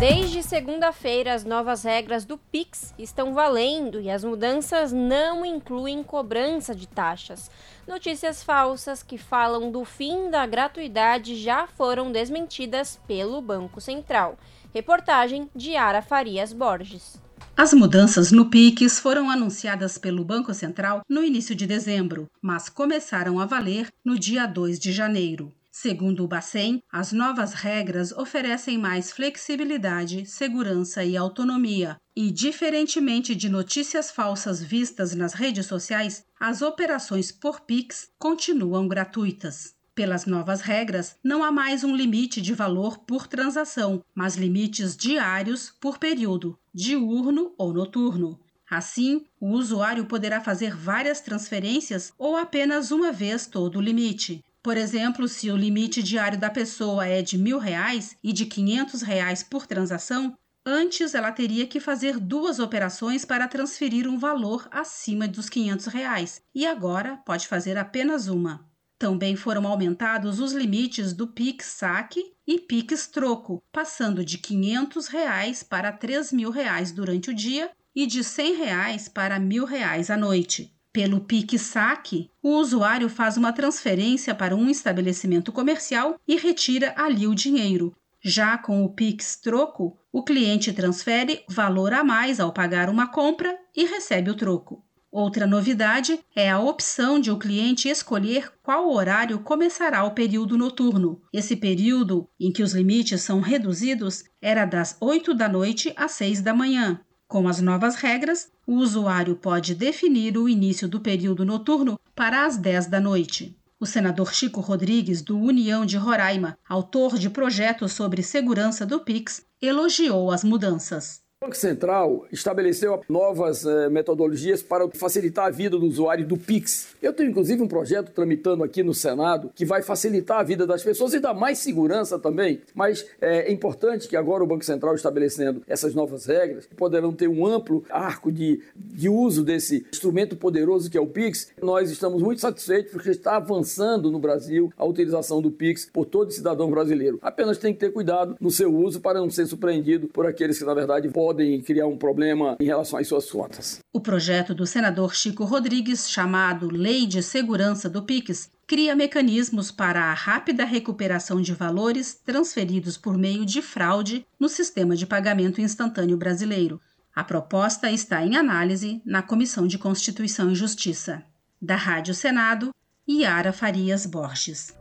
Desde segunda-feira, as novas regras do Pix estão valendo e as mudanças não incluem cobrança de taxas. Notícias falsas que falam do fim da gratuidade já foram desmentidas pelo Banco Central. Reportagem de Ara Farias Borges. As mudanças no PIX foram anunciadas pelo Banco Central no início de dezembro, mas começaram a valer no dia 2 de janeiro. Segundo o Bacen, as novas regras oferecem mais flexibilidade, segurança e autonomia. E, diferentemente de notícias falsas vistas nas redes sociais, as operações por Pix continuam gratuitas. Pelas novas regras, não há mais um limite de valor por transação, mas limites diários por período, diurno ou noturno. Assim, o usuário poderá fazer várias transferências ou apenas uma vez todo o limite. Por exemplo, se o limite diário da pessoa é de mil reais e de quinhentos reais por transação, antes ela teria que fazer duas operações para transferir um valor acima dos quinhentos reais e agora pode fazer apenas uma. Também foram aumentados os limites do Pix Saque e Pix Troco, passando de quinhentos reais para três mil reais durante o dia e de cem reais para mil reais à noite. Pelo PIC Saque, o usuário faz uma transferência para um estabelecimento comercial e retira ali o dinheiro. Já com o Pix Troco, o cliente transfere valor a mais ao pagar uma compra e recebe o troco. Outra novidade é a opção de o cliente escolher qual horário começará o período noturno. Esse período, em que os limites são reduzidos, era das 8 da noite às 6 da manhã. Com as novas regras, o usuário pode definir o início do período noturno para as 10 da noite. O senador Chico Rodrigues, do União de Roraima, autor de projetos sobre segurança do PIX, elogiou as mudanças. O Banco Central estabeleceu novas eh, metodologias para facilitar a vida do usuário do Pix. Eu tenho inclusive um projeto tramitando aqui no Senado que vai facilitar a vida das pessoas e dar mais segurança também. Mas é, é importante que agora o Banco Central estabelecendo essas novas regras poderão ter um amplo arco de, de uso desse instrumento poderoso que é o Pix. Nós estamos muito satisfeitos porque está avançando no Brasil a utilização do Pix por todo cidadão brasileiro. Apenas tem que ter cuidado no seu uso para não ser surpreendido por aqueles que na verdade podem podem criar um problema em relação às suas contas. O projeto do senador Chico Rodrigues, chamado Lei de Segurança do PIX, cria mecanismos para a rápida recuperação de valores transferidos por meio de fraude no sistema de pagamento instantâneo brasileiro. A proposta está em análise na Comissão de Constituição e Justiça. Da Rádio Senado, Yara Farias Borges.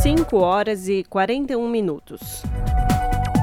5 horas e 41 minutos.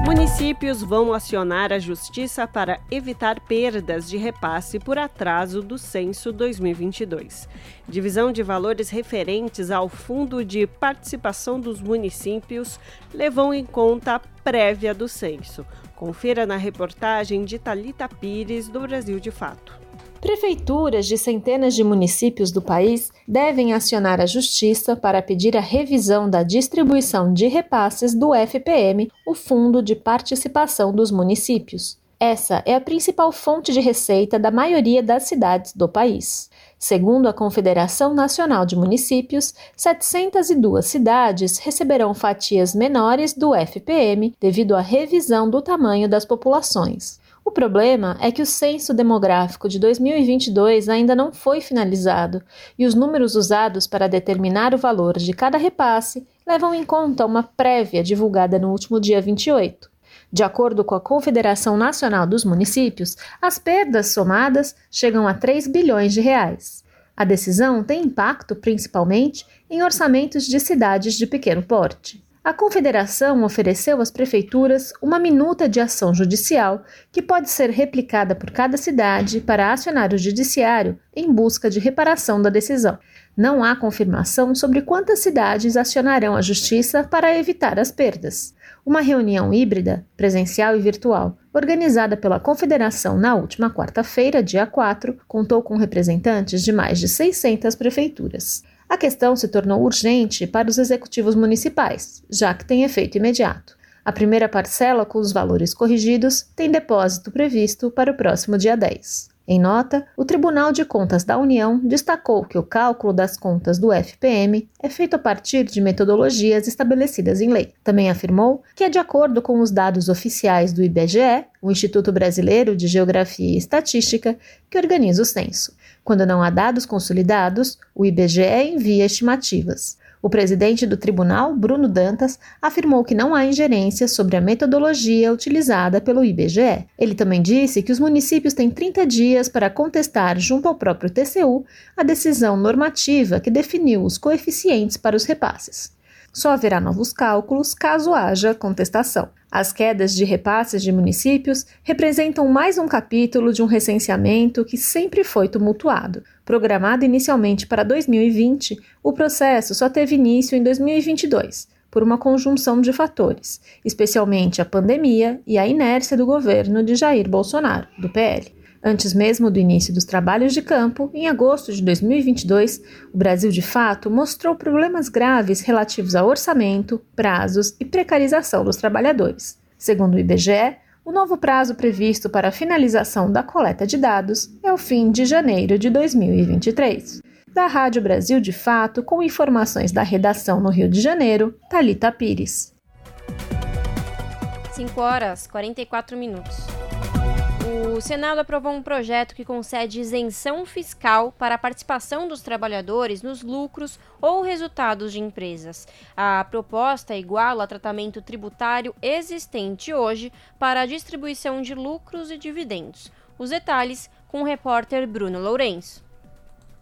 Municípios vão acionar a Justiça para evitar perdas de repasse por atraso do censo 2022. Divisão de valores referentes ao Fundo de Participação dos Municípios levou em conta a prévia do censo. Confira na reportagem de Talita Pires do Brasil de Fato. Prefeituras de centenas de municípios do país devem acionar a Justiça para pedir a revisão da distribuição de repasses do FPM, o Fundo de Participação dos Municípios. Essa é a principal fonte de receita da maioria das cidades do país. Segundo a Confederação Nacional de Municípios, 702 cidades receberão fatias menores do FPM devido à revisão do tamanho das populações. O problema é que o censo demográfico de 2022 ainda não foi finalizado e os números usados para determinar o valor de cada repasse levam em conta uma prévia divulgada no último dia 28. De acordo com a Confederação Nacional dos Municípios, as perdas somadas chegam a 3 bilhões de reais. A decisão tem impacto principalmente em orçamentos de cidades de pequeno porte. A Confederação ofereceu às prefeituras uma minuta de ação judicial que pode ser replicada por cada cidade para acionar o judiciário em busca de reparação da decisão. Não há confirmação sobre quantas cidades acionarão a justiça para evitar as perdas. Uma reunião híbrida, presencial e virtual, organizada pela Confederação na última quarta-feira, dia 4, contou com representantes de mais de 600 prefeituras. A questão se tornou urgente para os executivos municipais, já que tem efeito imediato. A primeira parcela, com os valores corrigidos, tem depósito previsto para o próximo dia 10. Em nota, o Tribunal de Contas da União destacou que o cálculo das contas do FPM é feito a partir de metodologias estabelecidas em lei. Também afirmou que é de acordo com os dados oficiais do IBGE, o Instituto Brasileiro de Geografia e Estatística, que organiza o censo. Quando não há dados consolidados, o IBGE envia estimativas. O presidente do tribunal, Bruno Dantas, afirmou que não há ingerência sobre a metodologia utilizada pelo IBGE. Ele também disse que os municípios têm 30 dias para contestar, junto ao próprio TCU, a decisão normativa que definiu os coeficientes para os repasses. Só haverá novos cálculos caso haja contestação. As quedas de repasses de municípios representam mais um capítulo de um recenseamento que sempre foi tumultuado. Programado inicialmente para 2020, o processo só teve início em 2022, por uma conjunção de fatores, especialmente a pandemia e a inércia do governo de Jair Bolsonaro, do PL. Antes mesmo do início dos trabalhos de campo, em agosto de 2022, o Brasil de fato mostrou problemas graves relativos a orçamento, prazos e precarização dos trabalhadores. Segundo o IBGE, o novo prazo previsto para a finalização da coleta de dados é o fim de janeiro de 2023. Da Rádio Brasil de Fato, com informações da redação no Rio de Janeiro, Talita Pires. 5 horas 44 minutos. O Senado aprovou um projeto que concede isenção fiscal para a participação dos trabalhadores nos lucros ou resultados de empresas. A proposta iguala tratamento tributário existente hoje para a distribuição de lucros e dividendos. Os detalhes com o repórter Bruno Lourenço.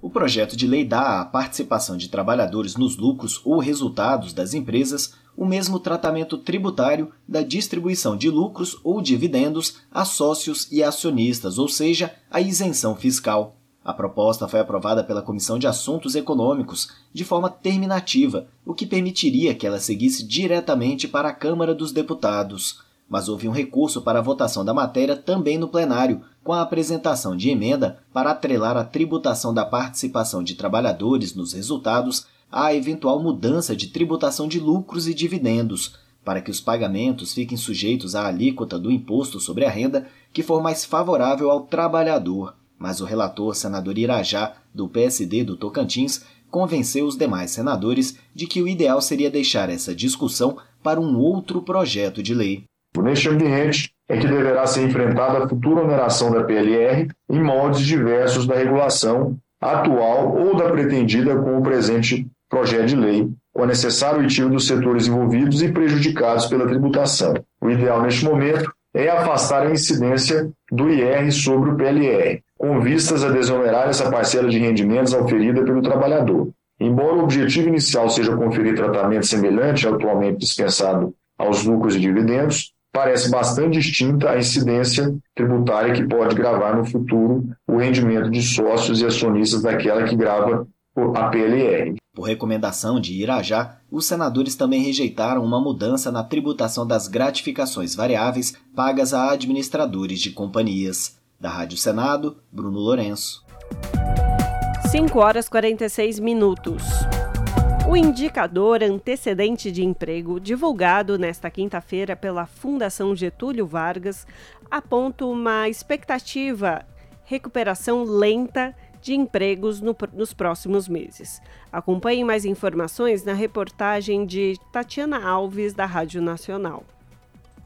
O projeto de lei dá à participação de trabalhadores nos lucros ou resultados das empresas o mesmo tratamento tributário da distribuição de lucros ou dividendos a sócios e acionistas, ou seja, a isenção fiscal. A proposta foi aprovada pela Comissão de Assuntos Econômicos de forma terminativa, o que permitiria que ela seguisse diretamente para a Câmara dos Deputados. Mas houve um recurso para a votação da matéria também no plenário, com a apresentação de emenda para atrelar a tributação da participação de trabalhadores nos resultados à eventual mudança de tributação de lucros e dividendos, para que os pagamentos fiquem sujeitos à alíquota do imposto sobre a renda que for mais favorável ao trabalhador. Mas o relator, senador Irajá, do PSD do Tocantins, convenceu os demais senadores de que o ideal seria deixar essa discussão para um outro projeto de lei. Neste ambiente, é que deverá ser enfrentada a futura oneração da PLR em moldes diversos da regulação atual ou da pretendida com o presente projeto de lei, com a necessária oitiva dos setores envolvidos e prejudicados pela tributação. O ideal neste momento é afastar a incidência do IR sobre o PLR, com vistas a desonerar essa parcela de rendimentos oferida pelo trabalhador. Embora o objetivo inicial seja conferir tratamento semelhante atualmente dispensado aos lucros e dividendos, parece bastante distinta a incidência tributária que pode gravar no futuro o rendimento de sócios e acionistas daquela que grava a PLR. Por recomendação de Irajá, os senadores também rejeitaram uma mudança na tributação das gratificações variáveis pagas a administradores de companhias. Da Rádio Senado, Bruno Lourenço. 5 horas 46 minutos. O indicador antecedente de emprego, divulgado nesta quinta-feira pela Fundação Getúlio Vargas, aponta uma expectativa recuperação lenta de empregos no, nos próximos meses. Acompanhe mais informações na reportagem de Tatiana Alves, da Rádio Nacional.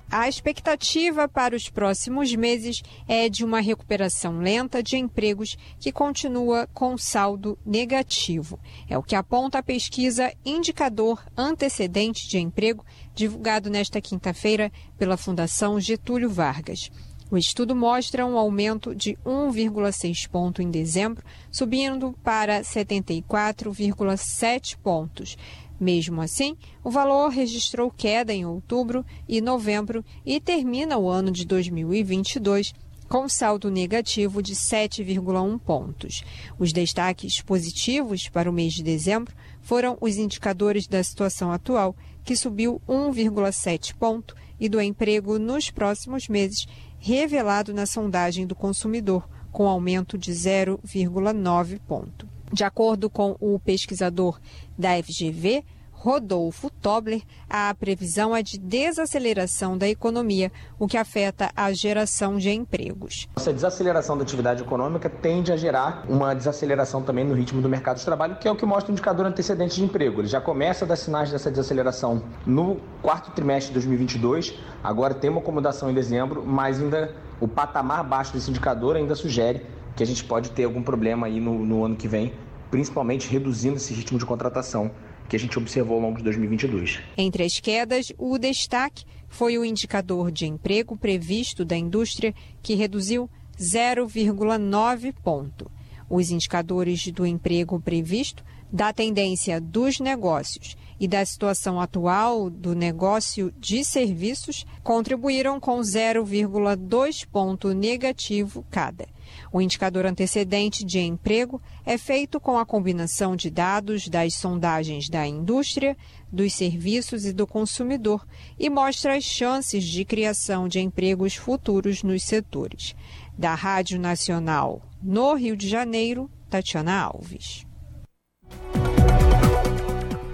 A expectativa para os próximos meses é de uma recuperação lenta de empregos que continua com saldo negativo. É o que aponta a pesquisa Indicador Antecedente de Emprego, divulgado nesta quinta-feira pela Fundação Getúlio Vargas. O estudo mostra um aumento de 1,6 ponto em dezembro, subindo para 74,7 pontos. Mesmo assim, o valor registrou queda em outubro e novembro e termina o ano de 2022 com saldo negativo de 7,1 pontos. Os destaques positivos para o mês de dezembro foram os indicadores da situação atual, que subiu 1,7 ponto, e do emprego nos próximos meses, revelado na sondagem do consumidor, com aumento de 0,9 ponto. De acordo com o pesquisador da FGV, Rodolfo Tobler, a previsão é de desaceleração da economia, o que afeta a geração de empregos. Essa desaceleração da atividade econômica tende a gerar uma desaceleração também no ritmo do mercado de trabalho, que é o que mostra o indicador antecedente de emprego. Ele já começa a dar sinais dessa desaceleração no quarto trimestre de 2022, agora tem uma acomodação em dezembro, mas ainda o patamar baixo desse indicador ainda sugere que a gente pode ter algum problema aí no, no ano que vem, principalmente reduzindo esse ritmo de contratação que a gente observou ao longo de 2022. Entre as quedas, o destaque foi o indicador de emprego previsto da indústria, que reduziu 0,9 ponto. Os indicadores do emprego previsto, da tendência dos negócios e da situação atual do negócio de serviços contribuíram com 0,2 ponto negativo cada. O indicador antecedente de emprego é feito com a combinação de dados das sondagens da indústria, dos serviços e do consumidor e mostra as chances de criação de empregos futuros nos setores. Da Rádio Nacional, no Rio de Janeiro, Tatiana Alves.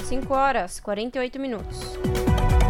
5 horas 48 minutos.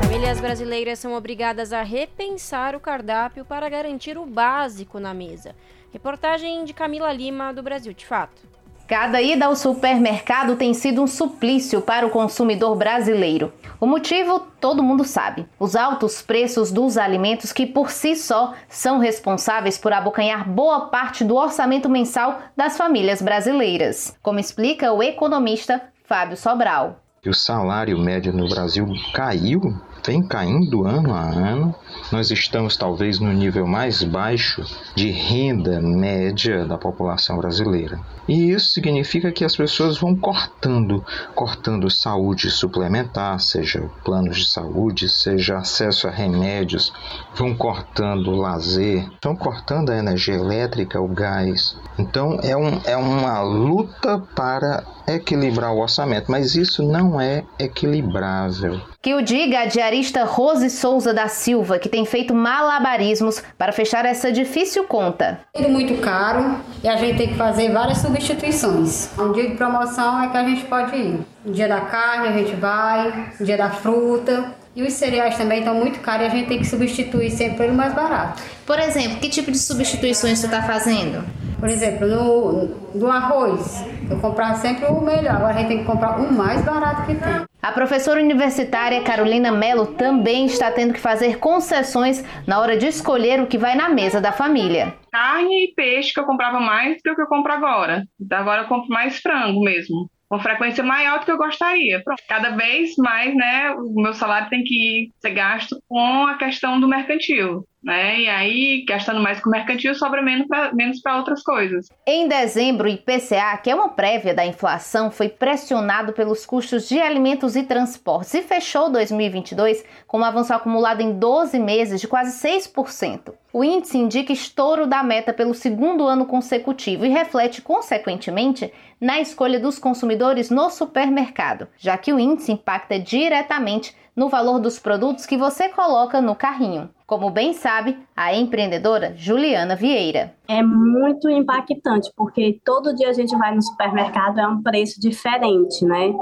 Famílias brasileiras são obrigadas a repensar o cardápio para garantir o básico na mesa. Reportagem de Camila Lima, do Brasil de Fato. Cada ida ao supermercado tem sido um suplício para o consumidor brasileiro. O motivo todo mundo sabe: os altos preços dos alimentos que por si só são responsáveis por abocanhar boa parte do orçamento mensal das famílias brasileiras, como explica o economista Fábio Sobral. O salário médio no Brasil caiu vem caindo ano a ano. Nós estamos talvez no nível mais baixo de renda média da população brasileira. E isso significa que as pessoas vão cortando, cortando saúde suplementar, seja planos de saúde, seja acesso a remédios, vão cortando lazer, vão cortando a energia elétrica, o gás. Então é, um, é uma luta para equilibrar o orçamento, mas isso não é equilibrável. Que o diga a diarista Rose Souza da Silva, que tem feito malabarismos para fechar essa difícil conta. É muito caro e a gente tem que fazer várias substituições. Um dia de promoção é que a gente pode ir. No dia da carne a gente vai, no dia da fruta. E os cereais também estão muito caros e a gente tem que substituir sempre pelo mais barato. Por exemplo, que tipo de substituições você está fazendo? Por exemplo, no, no arroz, eu comprava sempre o melhor, agora a gente tem que comprar o mais barato que tem. A professora universitária Carolina Mello também está tendo que fazer concessões na hora de escolher o que vai na mesa da família. Carne e peixe que eu comprava mais do que eu compro agora. Então agora eu compro mais frango mesmo com frequência maior do que eu gostaria. Cada vez mais, né, o meu salário tem que ser gasto com a questão do mercantil né? E aí, gastando mais com mercantil, sobra menos para menos outras coisas. Em dezembro, o IPCA, que é uma prévia da inflação, foi pressionado pelos custos de alimentos e transportes e fechou 2022 com um avanço acumulado em 12 meses de quase 6%. O índice indica estouro da meta pelo segundo ano consecutivo e reflete, consequentemente, na escolha dos consumidores no supermercado, já que o índice impacta diretamente no valor dos produtos que você coloca no carrinho como bem sabe a empreendedora Juliana Vieira. É muito impactante, porque todo dia a gente vai no supermercado, é um preço diferente, né?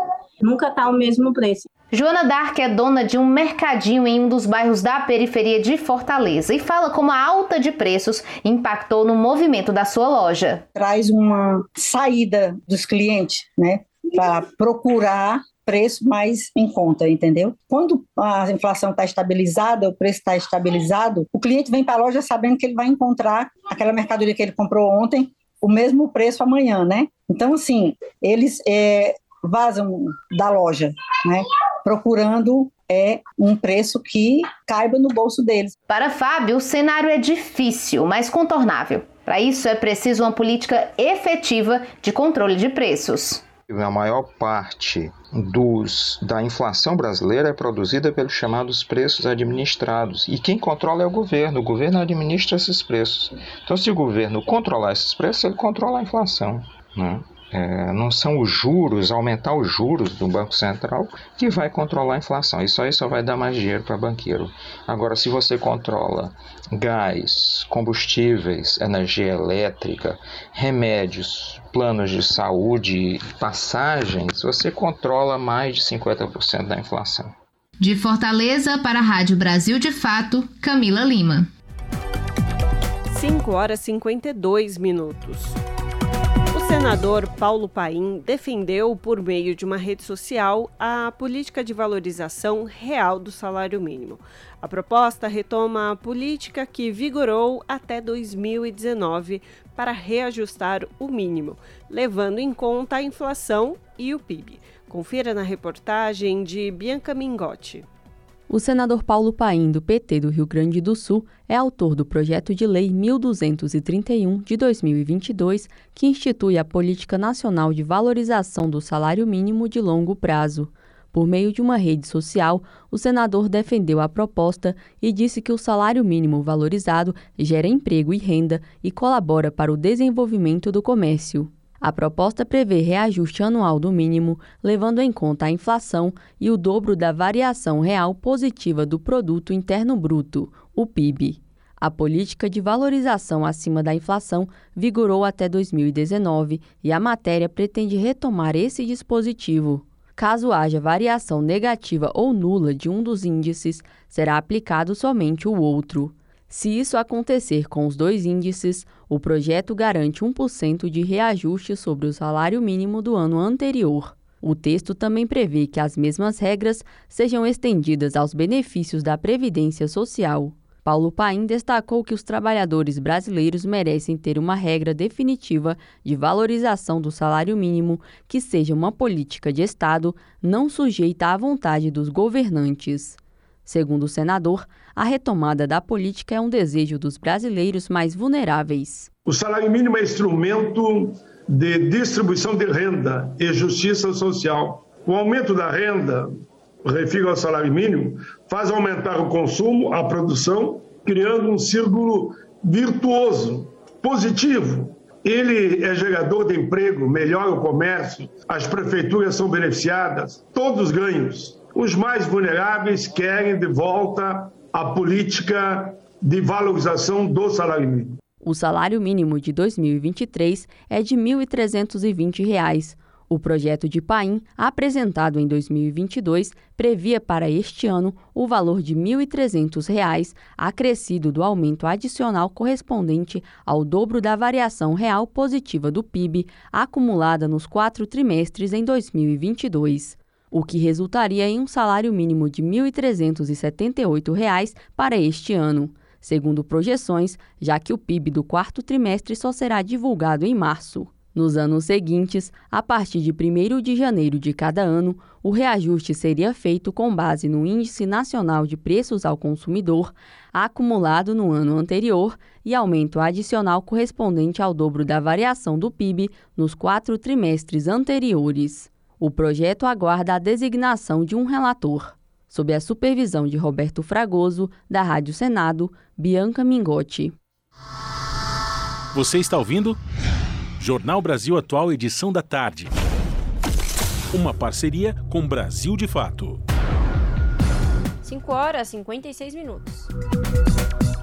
Nunca está o mesmo preço. Joana Dark é dona de um mercadinho em um dos bairros da periferia de Fortaleza e fala como a alta de preços impactou no movimento da sua loja. Traz uma saída dos clientes, né? Para procurar preço mais em conta, entendeu? Quando a inflação está estabilizada, o preço está estabilizado, o cliente vem para a loja sabendo que ele vai encontrar aquela mercadoria que ele comprou ontem, o mesmo preço amanhã, né? Então, assim, eles é, vazam da loja, né? Procurando é um preço que caiba no bolso deles. Para Fábio, o cenário é difícil, mas contornável. Para isso é preciso uma política efetiva de controle de preços. A maior parte dos, da inflação brasileira é produzida pelos chamados preços administrados. E quem controla é o governo. O governo administra esses preços. Então, se o governo controlar esses preços, ele controla a inflação. Né? É, não são os juros, aumentar os juros do Banco Central que vai controlar a inflação. Isso aí só vai dar mais dinheiro para banqueiro. Agora, se você controla gás, combustíveis, energia elétrica, remédios, planos de saúde, passagens, você controla mais de 50% da inflação. De Fortaleza para a Rádio Brasil de Fato, Camila Lima. 5 horas e 52 minutos senador Paulo Paim defendeu, por meio de uma rede social, a política de valorização real do salário mínimo. A proposta retoma a política que vigorou até 2019 para reajustar o mínimo, levando em conta a inflação e o PIB. Confira na reportagem de Bianca Mingotti. O senador Paulo Paim, do PT do Rio Grande do Sul, é autor do projeto de lei 1231 de 2022, que institui a Política Nacional de Valorização do Salário Mínimo de Longo Prazo. Por meio de uma rede social, o senador defendeu a proposta e disse que o salário mínimo valorizado gera emprego e renda e colabora para o desenvolvimento do comércio. A proposta prevê reajuste anual do mínimo, levando em conta a inflação e o dobro da variação real positiva do Produto Interno Bruto, o PIB. A política de valorização acima da inflação vigorou até 2019 e a matéria pretende retomar esse dispositivo. Caso haja variação negativa ou nula de um dos índices, será aplicado somente o outro. Se isso acontecer com os dois índices, o projeto garante 1% de reajuste sobre o salário mínimo do ano anterior. O texto também prevê que as mesmas regras sejam estendidas aos benefícios da Previdência Social. Paulo Paim destacou que os trabalhadores brasileiros merecem ter uma regra definitiva de valorização do salário mínimo que seja uma política de Estado não sujeita à vontade dos governantes. Segundo o senador, a retomada da política é um desejo dos brasileiros mais vulneráveis. O salário mínimo é instrumento de distribuição de renda e justiça social. O aumento da renda, refiro ao salário mínimo, faz aumentar o consumo, a produção, criando um círculo virtuoso, positivo. Ele é gerador de emprego, melhora o comércio, as prefeituras são beneficiadas, todos ganhos. Os mais vulneráveis querem de volta a política de valorização do salário mínimo. O salário mínimo de 2023 é de R$ 1.320. O projeto de Paim, apresentado em 2022, previa para este ano o valor de R$ 1.300, acrescido do aumento adicional correspondente ao dobro da variação real positiva do PIB acumulada nos quatro trimestres em 2022 o que resultaria em um salário mínimo de R$ 1.378 para este ano, segundo projeções, já que o PIB do quarto trimestre só será divulgado em março. Nos anos seguintes, a partir de 1 de janeiro de cada ano, o reajuste seria feito com base no Índice Nacional de Preços ao Consumidor, acumulado no ano anterior, e aumento adicional correspondente ao dobro da variação do PIB nos quatro trimestres anteriores. O projeto aguarda a designação de um relator. Sob a supervisão de Roberto Fragoso, da Rádio Senado, Bianca Mingotti. Você está ouvindo? Jornal Brasil Atual, edição da tarde. Uma parceria com Brasil de Fato. 5 horas e 56 minutos.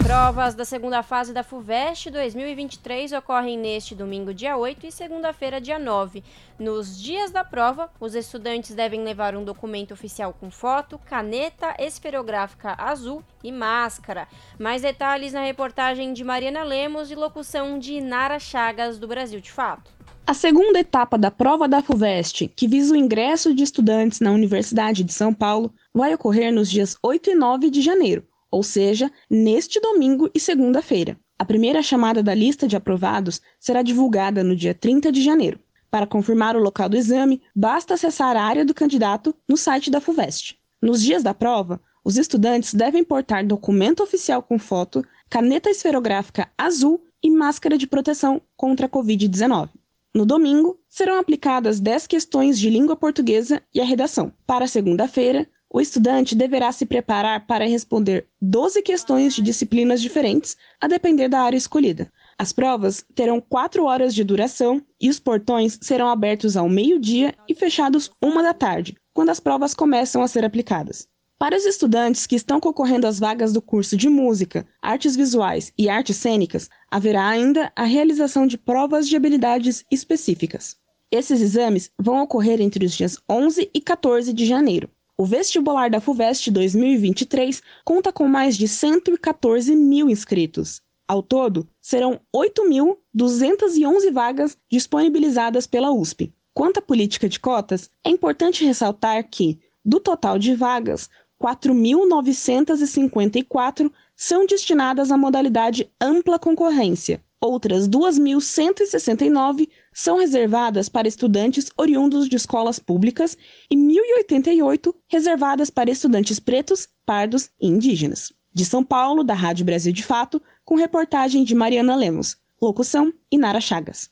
Provas da segunda fase da FUVEST 2023 ocorrem neste domingo, dia 8, e segunda-feira, dia 9. Nos dias da prova, os estudantes devem levar um documento oficial com foto, caneta esferográfica azul e máscara. Mais detalhes na reportagem de Mariana Lemos e locução de Nara Chagas, do Brasil de Fato. A segunda etapa da prova da FUVEST, que visa o ingresso de estudantes na Universidade de São Paulo, vai ocorrer nos dias 8 e 9 de janeiro ou seja, neste domingo e segunda-feira. A primeira chamada da lista de aprovados será divulgada no dia 30 de janeiro. Para confirmar o local do exame, basta acessar a área do candidato no site da FUVEST. Nos dias da prova, os estudantes devem portar documento oficial com foto, caneta esferográfica azul e máscara de proteção contra a Covid-19. No domingo, serão aplicadas 10 questões de língua portuguesa e a redação. Para segunda-feira, o estudante deverá se preparar para responder 12 questões de disciplinas diferentes, a depender da área escolhida. As provas terão 4 horas de duração e os portões serão abertos ao meio-dia e fechados uma da tarde, quando as provas começam a ser aplicadas. Para os estudantes que estão concorrendo às vagas do curso de Música, Artes Visuais e Artes Cênicas, haverá ainda a realização de provas de habilidades específicas. Esses exames vão ocorrer entre os dias 11 e 14 de janeiro. O vestibular da FUVEST 2023 conta com mais de 114 mil inscritos. Ao todo, serão 8.211 vagas disponibilizadas pela USP. Quanto à política de cotas, é importante ressaltar que, do total de vagas, 4.954 são destinadas à modalidade ampla concorrência, Outras 2.169 são reservadas para estudantes oriundos de escolas públicas e 1.088 reservadas para estudantes pretos, pardos e indígenas. De São Paulo, da Rádio Brasil de Fato, com reportagem de Mariana Lemos. Locução: Inara Chagas.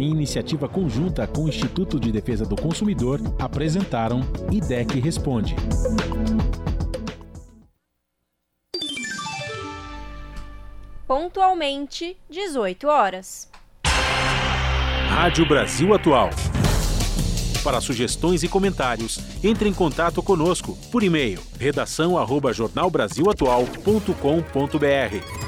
Em iniciativa conjunta com o Instituto de Defesa do Consumidor, apresentaram IDEC Responde. Pontualmente, 18 horas. Rádio Brasil Atual. Para sugestões e comentários, entre em contato conosco por e-mail redação@jornalbrasilatual.com.br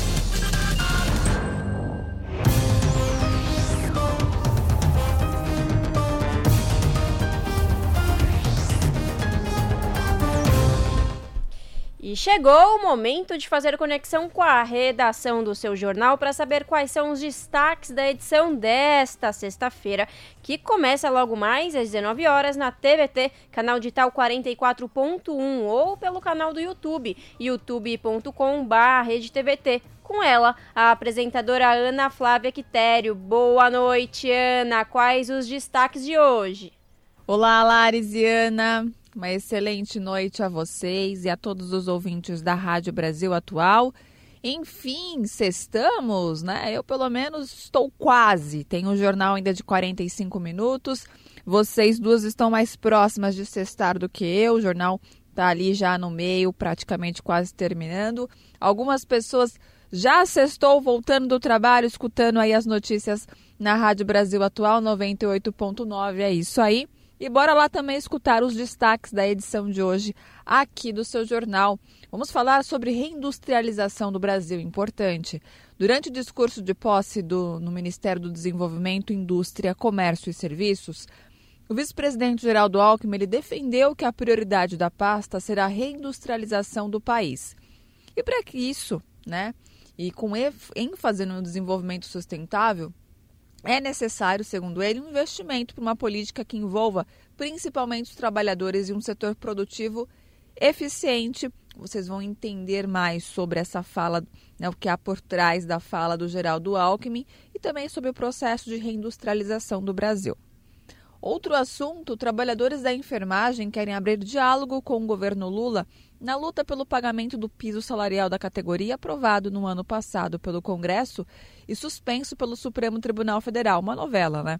E chegou o momento de fazer conexão com a redação do seu jornal para saber quais são os destaques da edição desta sexta-feira, que começa logo mais às 19 horas na TVT, canal digital 44.1 ou pelo canal do YouTube, youtube.com/redetvt. Com ela, a apresentadora Ana Flávia Quitério. Boa noite, Ana. Quais os destaques de hoje? Olá, Larisiana. Uma excelente noite a vocês e a todos os ouvintes da Rádio Brasil Atual. Enfim, sextamos, né? Eu pelo menos estou quase. Tenho um jornal ainda de 45 minutos. Vocês duas estão mais próximas de sextar do que eu. O jornal está ali já no meio, praticamente quase terminando. Algumas pessoas já sextou voltando do trabalho, escutando aí as notícias na Rádio Brasil Atual 98.9. É isso aí. E bora lá também escutar os destaques da edição de hoje aqui do seu jornal. Vamos falar sobre reindustrialização do Brasil, importante. Durante o discurso de posse do, no Ministério do Desenvolvimento, Indústria, Comércio e Serviços, o vice-presidente Geraldo Alckmin ele defendeu que a prioridade da pasta será a reindustrialização do país. E para que isso, né, e com ênfase no desenvolvimento sustentável, é necessário, segundo ele, um investimento para uma política que envolva principalmente os trabalhadores e um setor produtivo eficiente. Vocês vão entender mais sobre essa fala, né, o que há por trás da fala do Geraldo Alckmin e também sobre o processo de reindustrialização do Brasil. Outro assunto: trabalhadores da enfermagem querem abrir diálogo com o governo Lula na luta pelo pagamento do piso salarial da categoria aprovado no ano passado pelo Congresso e suspenso pelo Supremo Tribunal Federal. Uma novela, né?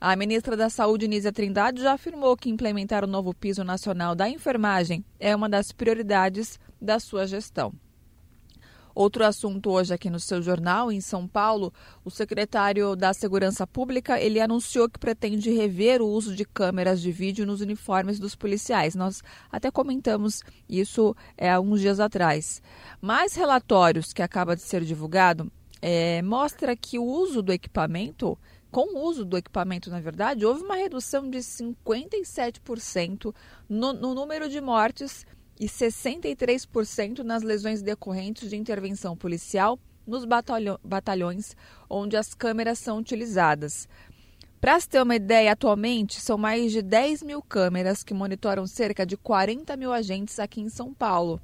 A ministra da Saúde, Nízia Trindade, já afirmou que implementar o novo piso nacional da enfermagem é uma das prioridades da sua gestão. Outro assunto hoje aqui no seu jornal, em São Paulo, o secretário da Segurança Pública, ele anunciou que pretende rever o uso de câmeras de vídeo nos uniformes dos policiais. Nós até comentamos isso é, há uns dias atrás. Mais relatórios que acaba de ser divulgado é, mostra que o uso do equipamento com o uso do equipamento, na verdade, houve uma redução de 57% no, no número de mortes e 63% nas lesões decorrentes de intervenção policial nos batalhões, onde as câmeras são utilizadas. Para se ter uma ideia, atualmente são mais de 10 mil câmeras que monitoram cerca de 40 mil agentes aqui em São Paulo.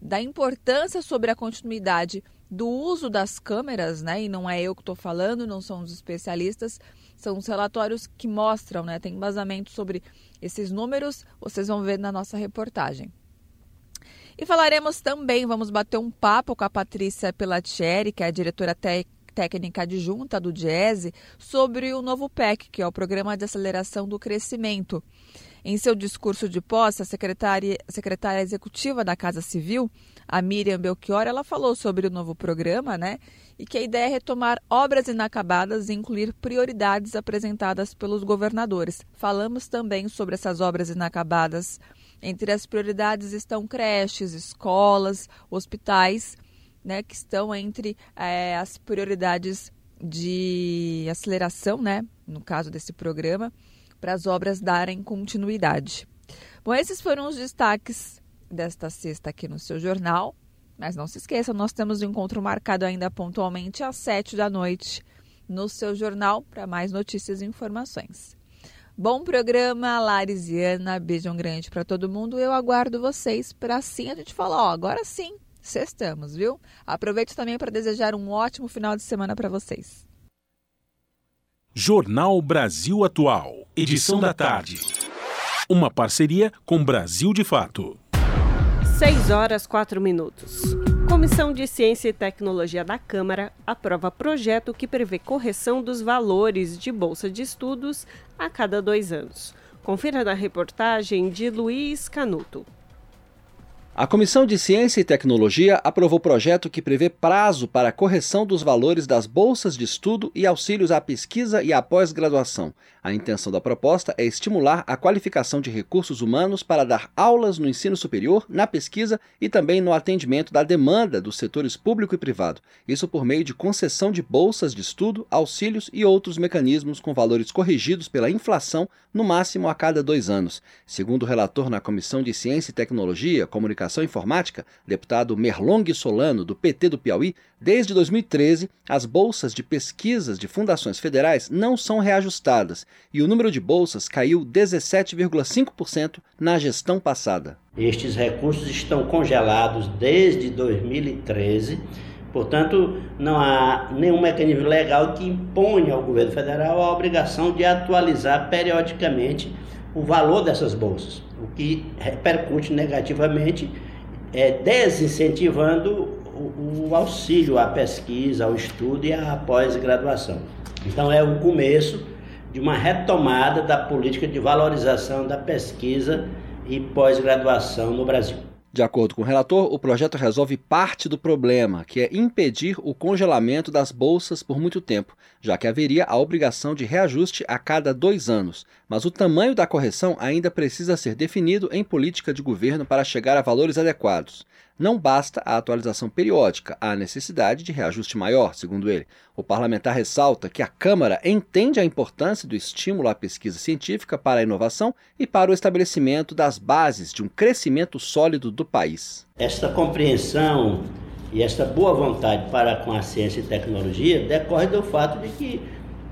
Da importância sobre a continuidade do uso das câmeras, né? E não é eu que estou falando, não são os especialistas, são os relatórios que mostram, né? Tem embasamento sobre esses números, vocês vão ver na nossa reportagem. E falaremos também, vamos bater um papo com a Patrícia Pelatieri, que é a diretora técnica adjunta do DIESE, sobre o novo PEC, que é o Programa de Aceleração do Crescimento. Em seu discurso de posse, a secretária, secretária executiva da Casa Civil, a Miriam Belchior, ela falou sobre o novo programa, né? E que a ideia é retomar obras inacabadas e incluir prioridades apresentadas pelos governadores. Falamos também sobre essas obras inacabadas entre as prioridades estão creches, escolas, hospitais, né, que estão entre é, as prioridades de aceleração, né, no caso desse programa, para as obras darem continuidade. Bom, esses foram os destaques desta sexta aqui no seu jornal. Mas não se esqueça, nós temos um encontro marcado ainda pontualmente às sete da noite no seu jornal para mais notícias e informações. Bom programa, Larisiana. Beijão grande para todo mundo. Eu aguardo vocês para assim a gente falar, ó, agora sim, sextamos, viu? Aproveito também para desejar um ótimo final de semana para vocês. Jornal Brasil Atual, edição da tarde. Uma parceria com Brasil de Fato. 6 horas 4 minutos. Comissão de Ciência e Tecnologia da Câmara aprova projeto que prevê correção dos valores de bolsa de estudos a cada dois anos. Confira na reportagem de Luiz Canuto. A Comissão de Ciência e Tecnologia aprovou projeto que prevê prazo para a correção dos valores das bolsas de estudo e auxílios à pesquisa e à pós-graduação. A intenção da proposta é estimular a qualificação de recursos humanos para dar aulas no ensino superior, na pesquisa e também no atendimento da demanda dos setores público e privado. Isso por meio de concessão de bolsas de estudo, auxílios e outros mecanismos com valores corrigidos pela inflação, no máximo a cada dois anos. Segundo o relator na Comissão de Ciência e Tecnologia, Comunicação Comunicação Informática, deputado Merlong Solano, do PT do Piauí, desde 2013, as bolsas de pesquisas de fundações federais não são reajustadas e o número de bolsas caiu 17,5% na gestão passada. Estes recursos estão congelados desde 2013. Portanto, não há nenhum mecanismo legal que imponha ao governo federal a obrigação de atualizar periodicamente o valor dessas bolsas, o que repercute negativamente, é, desincentivando o, o auxílio à pesquisa, ao estudo e à pós-graduação. Então é o começo de uma retomada da política de valorização da pesquisa e pós-graduação no Brasil. De acordo com o relator, o projeto resolve parte do problema, que é impedir o congelamento das bolsas por muito tempo, já que haveria a obrigação de reajuste a cada dois anos. Mas o tamanho da correção ainda precisa ser definido em política de governo para chegar a valores adequados. Não basta a atualização periódica, há necessidade de reajuste maior, segundo ele. O parlamentar ressalta que a Câmara entende a importância do estímulo à pesquisa científica para a inovação e para o estabelecimento das bases de um crescimento sólido do país. Esta compreensão e esta boa vontade para com a ciência e tecnologia decorre do fato de que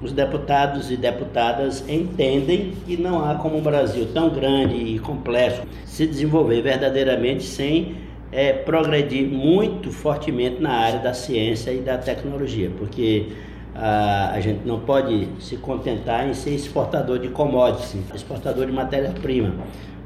os deputados e deputadas entendem que não há como um Brasil tão grande e complexo se desenvolver verdadeiramente sem é, progredir muito fortemente na área da ciência e da tecnologia, porque a, a gente não pode se contentar em ser exportador de commodities, exportador de matéria-prima.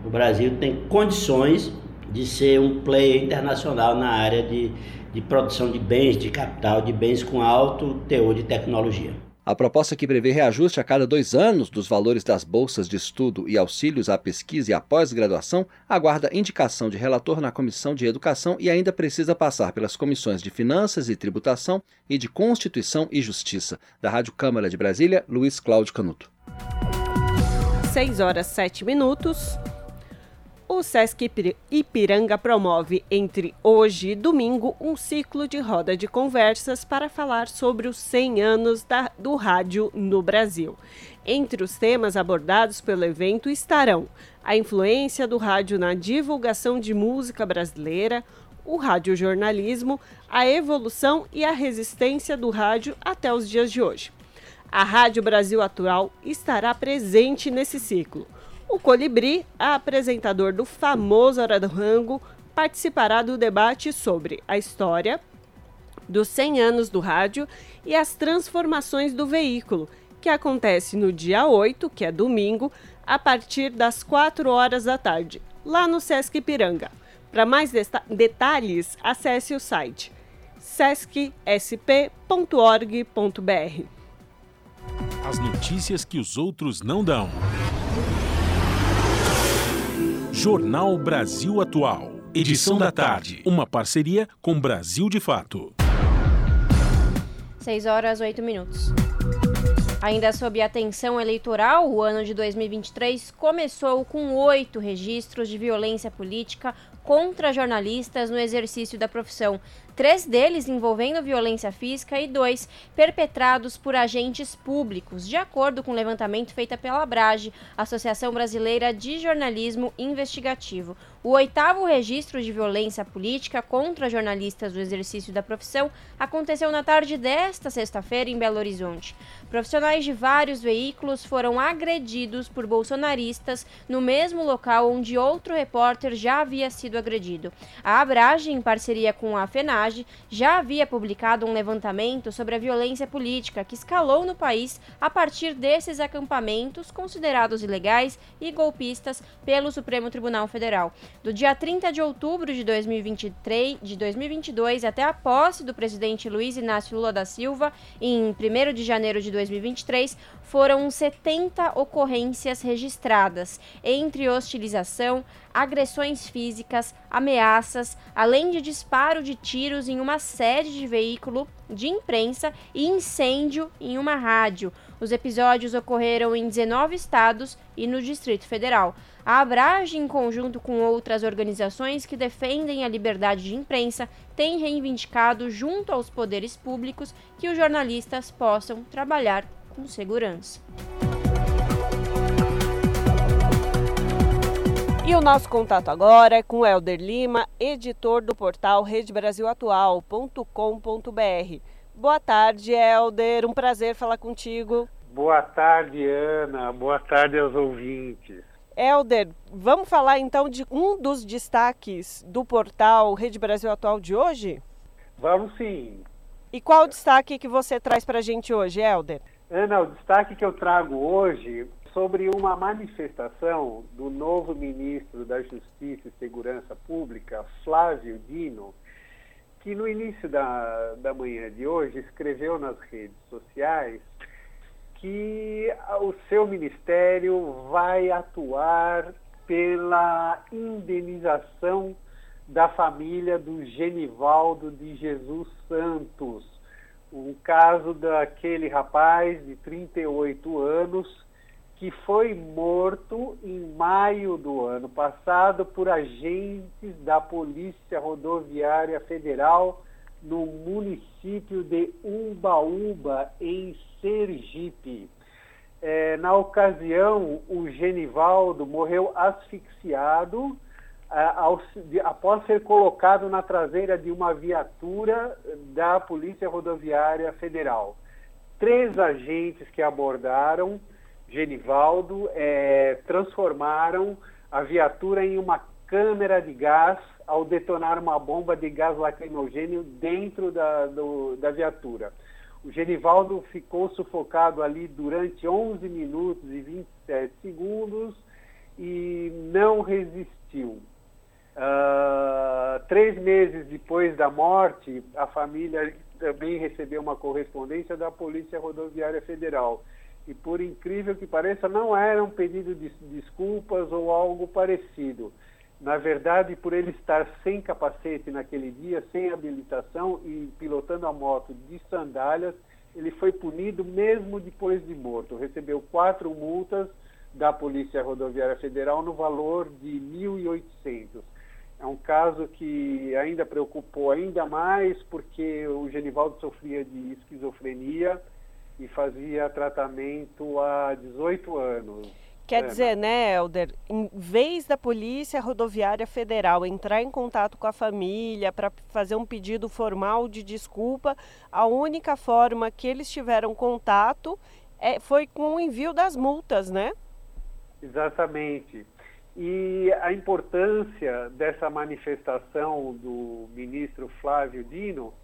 O Brasil tem condições de ser um player internacional na área de, de produção de bens, de capital, de bens com alto teor de tecnologia. A proposta que prevê reajuste a cada dois anos dos valores das bolsas de estudo e auxílios à pesquisa e à pós-graduação aguarda indicação de relator na Comissão de Educação e ainda precisa passar pelas comissões de Finanças e Tributação e de Constituição e Justiça. Da Rádio Câmara de Brasília, Luiz Cláudio Canuto. 6 horas 7 minutos. O Sesc Ipiranga promove entre hoje e domingo um ciclo de roda de conversas para falar sobre os 100 anos da, do rádio no Brasil. Entre os temas abordados pelo evento estarão a influência do rádio na divulgação de música brasileira, o radiojornalismo, a evolução e a resistência do rádio até os dias de hoje. A Rádio Brasil Atual estará presente nesse ciclo. O Colibri, apresentador do famoso Hora do Rango, participará do debate sobre a história dos 100 anos do rádio e as transformações do veículo, que acontece no dia 8, que é domingo, a partir das 4 horas da tarde, lá no Sesc Piranga. Para mais detalhes, acesse o site sescsp.org.br. As notícias que os outros não dão. Jornal Brasil Atual. Edição da tarde. Uma parceria com Brasil de Fato. 6 horas 8 minutos. Ainda sob atenção eleitoral, o ano de 2023 começou com oito registros de violência política contra jornalistas no exercício da profissão três deles envolvendo violência física e dois perpetrados por agentes públicos, de acordo com o levantamento feito pela Abrage, Associação Brasileira de Jornalismo Investigativo. O oitavo registro de violência política contra jornalistas do exercício da profissão aconteceu na tarde desta sexta-feira em Belo Horizonte. Profissionais de vários veículos foram agredidos por bolsonaristas no mesmo local onde outro repórter já havia sido agredido. A Abrage, em parceria com a FENAGE, já havia publicado um levantamento sobre a violência política que escalou no país a partir desses acampamentos considerados ilegais e golpistas pelo Supremo Tribunal Federal. Do dia 30 de outubro de 2023, de 2022 até a posse do presidente Luiz Inácio Lula da Silva, em 1 de janeiro de 2023, foram 70 ocorrências registradas, entre hostilização, agressões físicas, ameaças, além de disparo de tiros em uma sede de veículo de imprensa e incêndio em uma rádio. Os episódios ocorreram em 19 estados e no Distrito Federal. A Abrage, em conjunto com outras organizações que defendem a liberdade de imprensa, tem reivindicado junto aos poderes públicos que os jornalistas possam trabalhar com segurança. E o nosso contato agora é com Helder Lima, editor do portal redebrasilatual.com.br. Boa tarde, Helder. Um prazer falar contigo. Boa tarde, Ana. Boa tarde aos ouvintes. Helder, vamos falar então de um dos destaques do portal Rede Brasil Atual de hoje? Vamos sim. E qual o destaque que você traz para a gente hoje, Helder? Ana, o destaque que eu trago hoje sobre uma manifestação do novo ministro da Justiça e Segurança Pública, Flávio Dino, que no início da, da manhã de hoje escreveu nas redes sociais que o seu ministério vai atuar pela indenização da família do Genivaldo de Jesus Santos, um caso daquele rapaz de 38 anos que foi morto em maio do ano passado por agentes da Polícia Rodoviária Federal no município de Umbaúba, em Sergipe. É, na ocasião, o Genivaldo morreu asfixiado ao, de, após ser colocado na traseira de uma viatura da Polícia Rodoviária Federal. Três agentes que abordaram Genivaldo é, transformaram a viatura em uma câmera de gás ao detonar uma bomba de gás lacrimogênio dentro da, do, da viatura. O Genivaldo ficou sufocado ali durante 11 minutos e 27 segundos e não resistiu. Uh, três meses depois da morte, a família também recebeu uma correspondência da Polícia Rodoviária Federal e por incrível que pareça, não era um pedido de desculpas ou algo parecido. Na verdade, por ele estar sem capacete naquele dia, sem habilitação e pilotando a moto de sandálias, ele foi punido mesmo depois de morto. Recebeu quatro multas da Polícia Rodoviária Federal no valor de 1.800. É um caso que ainda preocupou ainda mais porque o Genivaldo sofria de esquizofrenia e fazia tratamento há 18 anos. Quer é, dizer, né, Helder, em vez da Polícia Rodoviária Federal entrar em contato com a família para fazer um pedido formal de desculpa, a única forma que eles tiveram contato é, foi com o envio das multas, né? Exatamente. E a importância dessa manifestação do ministro Flávio Dino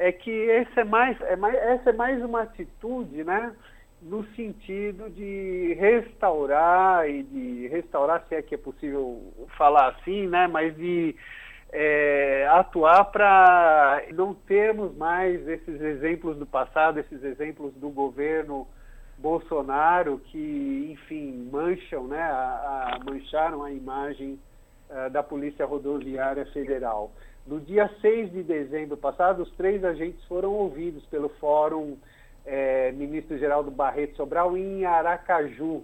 é que esse é mais, é mais, essa é mais uma atitude, né? no sentido de restaurar e de restaurar, se é que é possível falar assim, né? Mas de é, atuar para não termos mais esses exemplos do passado, esses exemplos do governo Bolsonaro que, enfim, mancham, né? A, a mancharam a imagem uh, da Polícia Rodoviária Federal. No dia 6 de dezembro passado, os três agentes foram ouvidos pelo Fórum é, Ministro Geraldo Barreto Sobral em Aracaju.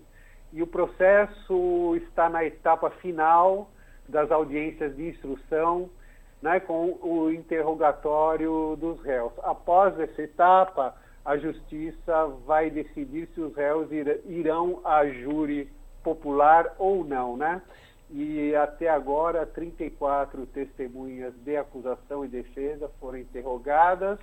E o processo está na etapa final das audiências de instrução, né, com o interrogatório dos réus. Após essa etapa, a justiça vai decidir se os réus irão a júri popular ou não, né? E até agora, 34 testemunhas de acusação e defesa foram interrogadas.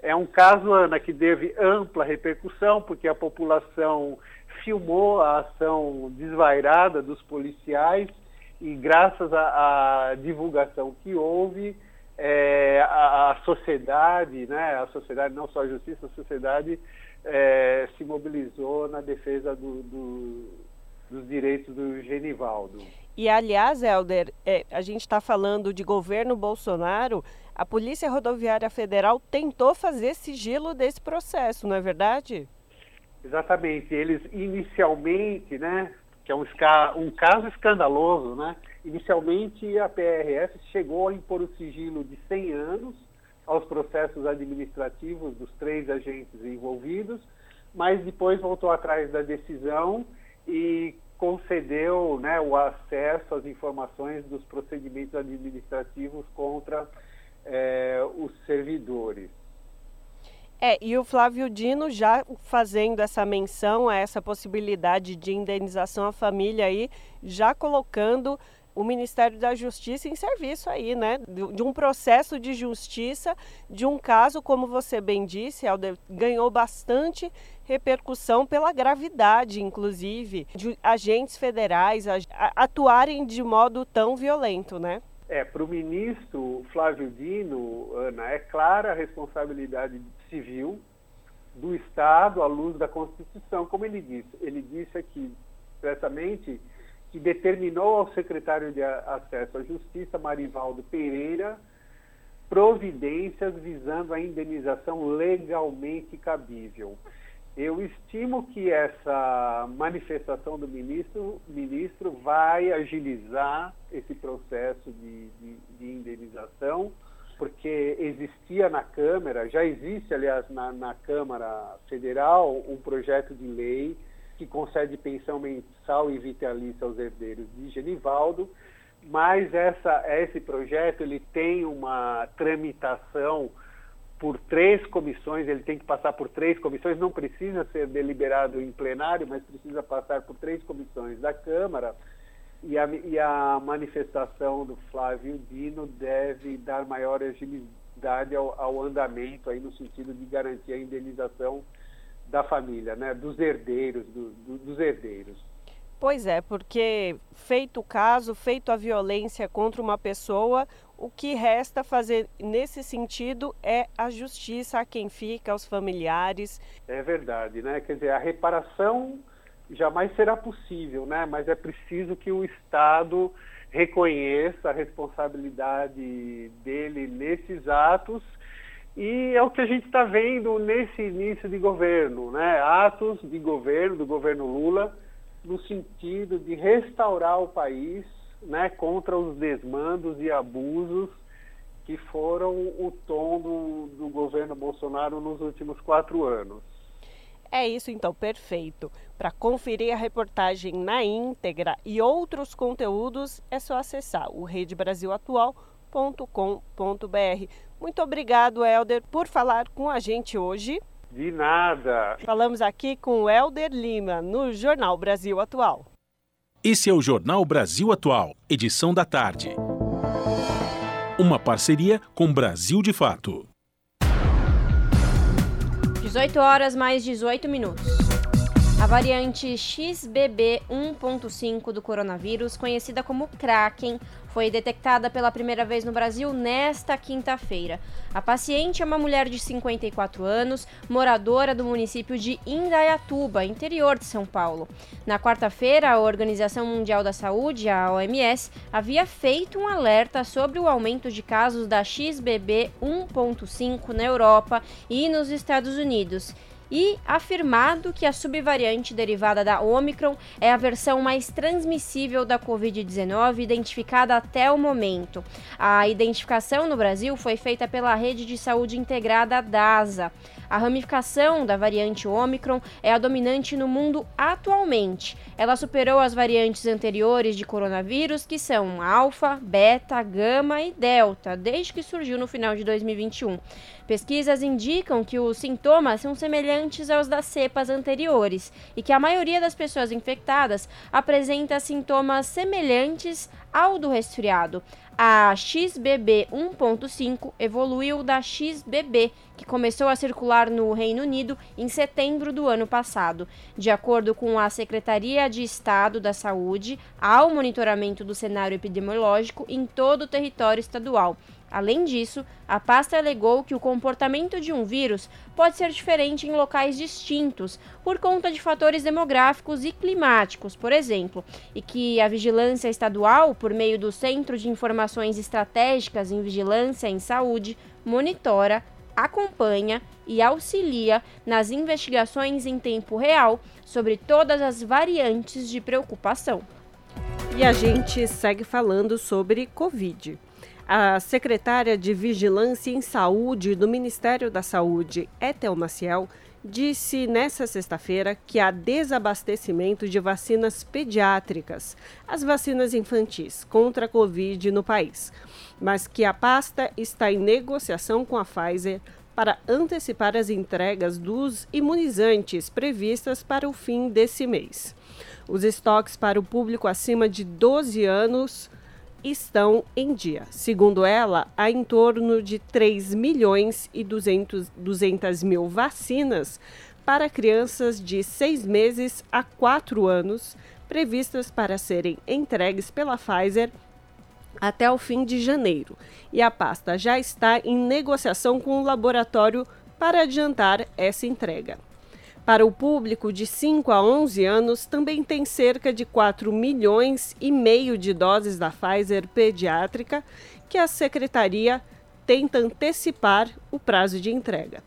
É um caso, Ana, que teve ampla repercussão, porque a população filmou a ação desvairada dos policiais e graças à, divulgação que houve, é, a, a, sociedade, né, a sociedade, não só a justiça, a sociedade é, se mobilizou na defesa do, do, dos direitos do Genivaldo. E, aliás, Helder, é, a gente está falando de governo Bolsonaro, a Polícia Rodoviária Federal tentou fazer sigilo desse processo, não é verdade? Exatamente. Eles inicialmente, né, que é um, um caso escandaloso, né? Inicialmente, a PRF chegou a impor o sigilo de 100 anos aos processos administrativos dos três agentes envolvidos, mas depois voltou atrás da decisão e concedeu né, o acesso às informações dos procedimentos administrativos contra é, os servidores. É, e o Flávio Dino já fazendo essa menção a essa possibilidade de indenização à família aí, já colocando o Ministério da Justiça em serviço aí, né? De, um processo de justiça, de um caso, como você bem disse, Helder, ganhou bastante repercussão pela gravidade, inclusive, de agentes federais atuarem de modo tão violento, né? É, para o ministro Flávio Dino, Ana, é clara a responsabilidade civil do Estado à luz da Constituição, como ele disse. Ele disse aqui expressamente que determinou ao secretário de Acesso à Justiça, Marivaldo Pereira, providências visando a indenização legalmente cabível. Eu estimo que essa manifestação do ministro, ministro vai agilizar esse processo de, de, de indenização, porque existia na Câmara, já existe, aliás, na, na Câmara Federal, um projeto de lei que concede pensão mensal e vitalícia aos herdeiros de Genivaldo, mas essa, esse projeto ele tem uma tramitação por três comissões, ele tem que passar por três comissões, não precisa ser deliberado em plenário, mas precisa passar por três comissões da Câmara, e a, e a manifestação do Flávio Dino deve dar maior agilidade ao, ao andamento, aí no sentido de garantir a indenização da família, né, dos herdeiros, do, do, dos herdeiros. Pois é, porque feito o caso, feito a violência contra uma pessoa, o que resta fazer nesse sentido é a justiça a quem fica, aos familiares. É verdade, né? Quer dizer, a reparação jamais será possível, né? Mas é preciso que o Estado reconheça a responsabilidade dele nesses atos e é o que a gente está vendo nesse início de governo, né? Atos de governo, do governo Lula, no sentido de restaurar o país né, contra os desmandos e abusos que foram o tom do, do governo Bolsonaro nos últimos quatro anos. É isso então, perfeito. Para conferir a reportagem na íntegra e outros conteúdos, é só acessar o redebrasilatual.com.br. Muito obrigado, Helder, por falar com a gente hoje. De nada. Falamos aqui com o Helder Lima, no Jornal Brasil Atual. Esse é o Jornal Brasil Atual, edição da tarde. Uma parceria com Brasil de Fato. 18 horas mais 18 minutos. A variante XBB 1.5 do coronavírus, conhecida como Kraken, foi detectada pela primeira vez no Brasil nesta quinta-feira. A paciente é uma mulher de 54 anos, moradora do município de Indaiatuba, interior de São Paulo. Na quarta-feira, a Organização Mundial da Saúde, a OMS, havia feito um alerta sobre o aumento de casos da XBB 1.5 na Europa e nos Estados Unidos. E afirmado que a subvariante derivada da Omicron é a versão mais transmissível da Covid-19 identificada até o momento. A identificação no Brasil foi feita pela Rede de Saúde Integrada DASA. A ramificação da variante Omicron é a dominante no mundo atualmente. Ela superou as variantes anteriores de coronavírus, que são alfa, beta, gama e delta, desde que surgiu no final de 2021. Pesquisas indicam que os sintomas são semelhantes aos das cepas anteriores e que a maioria das pessoas infectadas apresenta sintomas semelhantes ao do resfriado. A XBB 1.5 evoluiu da XBB, que começou a circular no Reino Unido em setembro do ano passado. De acordo com a Secretaria de Estado da Saúde, há o monitoramento do cenário epidemiológico em todo o território estadual. Além disso, a pasta alegou que o comportamento de um vírus pode ser diferente em locais distintos, por conta de fatores demográficos e climáticos, por exemplo, e que a vigilância estadual, por meio do Centro de Informações Estratégicas em Vigilância em Saúde, monitora, acompanha e auxilia nas investigações em tempo real sobre todas as variantes de preocupação. E a gente segue falando sobre Covid. A secretária de Vigilância em Saúde do Ministério da Saúde, Etel Maciel, disse nesta sexta-feira que há desabastecimento de vacinas pediátricas, as vacinas infantis, contra a Covid no país, mas que a pasta está em negociação com a Pfizer para antecipar as entregas dos imunizantes previstas para o fim desse mês. Os estoques para o público acima de 12 anos estão em dia. Segundo ela, há em torno de 3 milhões e 200, 200 mil vacinas para crianças de 6 meses a 4 anos, previstas para serem entregues pela Pfizer até o fim de janeiro. E a pasta já está em negociação com o laboratório para adiantar essa entrega. Para o público de 5 a 11 anos, também tem cerca de 4 milhões e meio de doses da Pfizer pediátrica, que a secretaria tenta antecipar o prazo de entrega.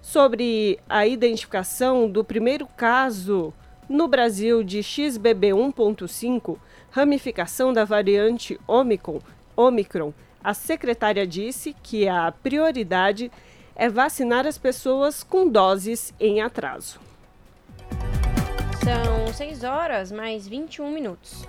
Sobre a identificação do primeiro caso no Brasil de XBB 1.5, ramificação da variante Omicron, Omicron, a secretária disse que a prioridade é vacinar as pessoas com doses em atraso. São 6 horas mais 21 minutos.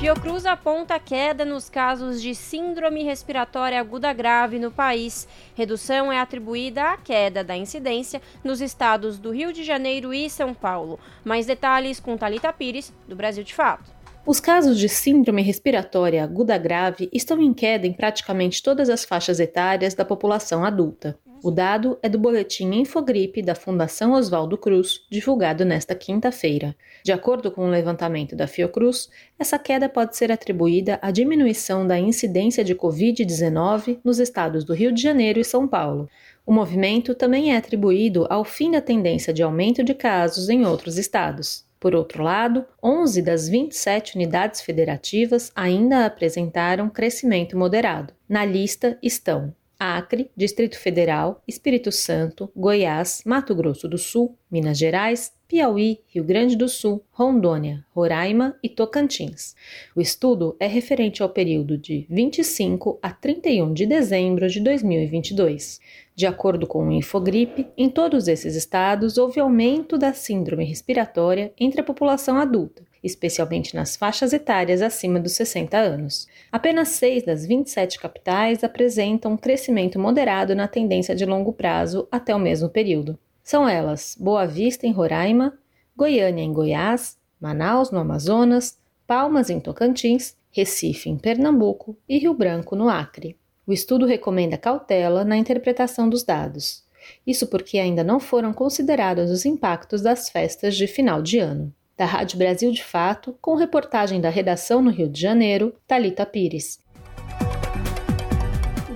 Fiocruz aponta queda nos casos de síndrome respiratória aguda grave no país. Redução é atribuída à queda da incidência nos estados do Rio de Janeiro e São Paulo. Mais detalhes com Talita Pires, do Brasil de Fato. Os casos de síndrome respiratória aguda grave estão em queda em praticamente todas as faixas etárias da população adulta. O dado é do boletim Infogripe da Fundação Oswaldo Cruz, divulgado nesta quinta-feira. De acordo com o levantamento da Fiocruz, essa queda pode ser atribuída à diminuição da incidência de Covid-19 nos estados do Rio de Janeiro e São Paulo. O movimento também é atribuído ao fim da tendência de aumento de casos em outros estados. Por outro lado, 11 das 27 unidades federativas ainda apresentaram crescimento moderado. Na lista estão Acre, Distrito Federal, Espírito Santo, Goiás, Mato Grosso do Sul, Minas Gerais, Piauí, Rio Grande do Sul, Rondônia, Roraima e Tocantins. O estudo é referente ao período de 25 a 31 de dezembro de 2022. De acordo com o Infogripe, em todos esses estados houve aumento da síndrome respiratória entre a população adulta, especialmente nas faixas etárias acima dos 60 anos. Apenas 6 das 27 capitais apresentam um crescimento moderado na tendência de longo prazo até o mesmo período. São elas Boa Vista, em Roraima, Goiânia, em Goiás, Manaus, no Amazonas, Palmas, em Tocantins, Recife, em Pernambuco e Rio Branco, no Acre. O estudo recomenda cautela na interpretação dos dados. Isso porque ainda não foram considerados os impactos das festas de final de ano da Rádio Brasil de Fato, com reportagem da redação no Rio de Janeiro, Talita Pires.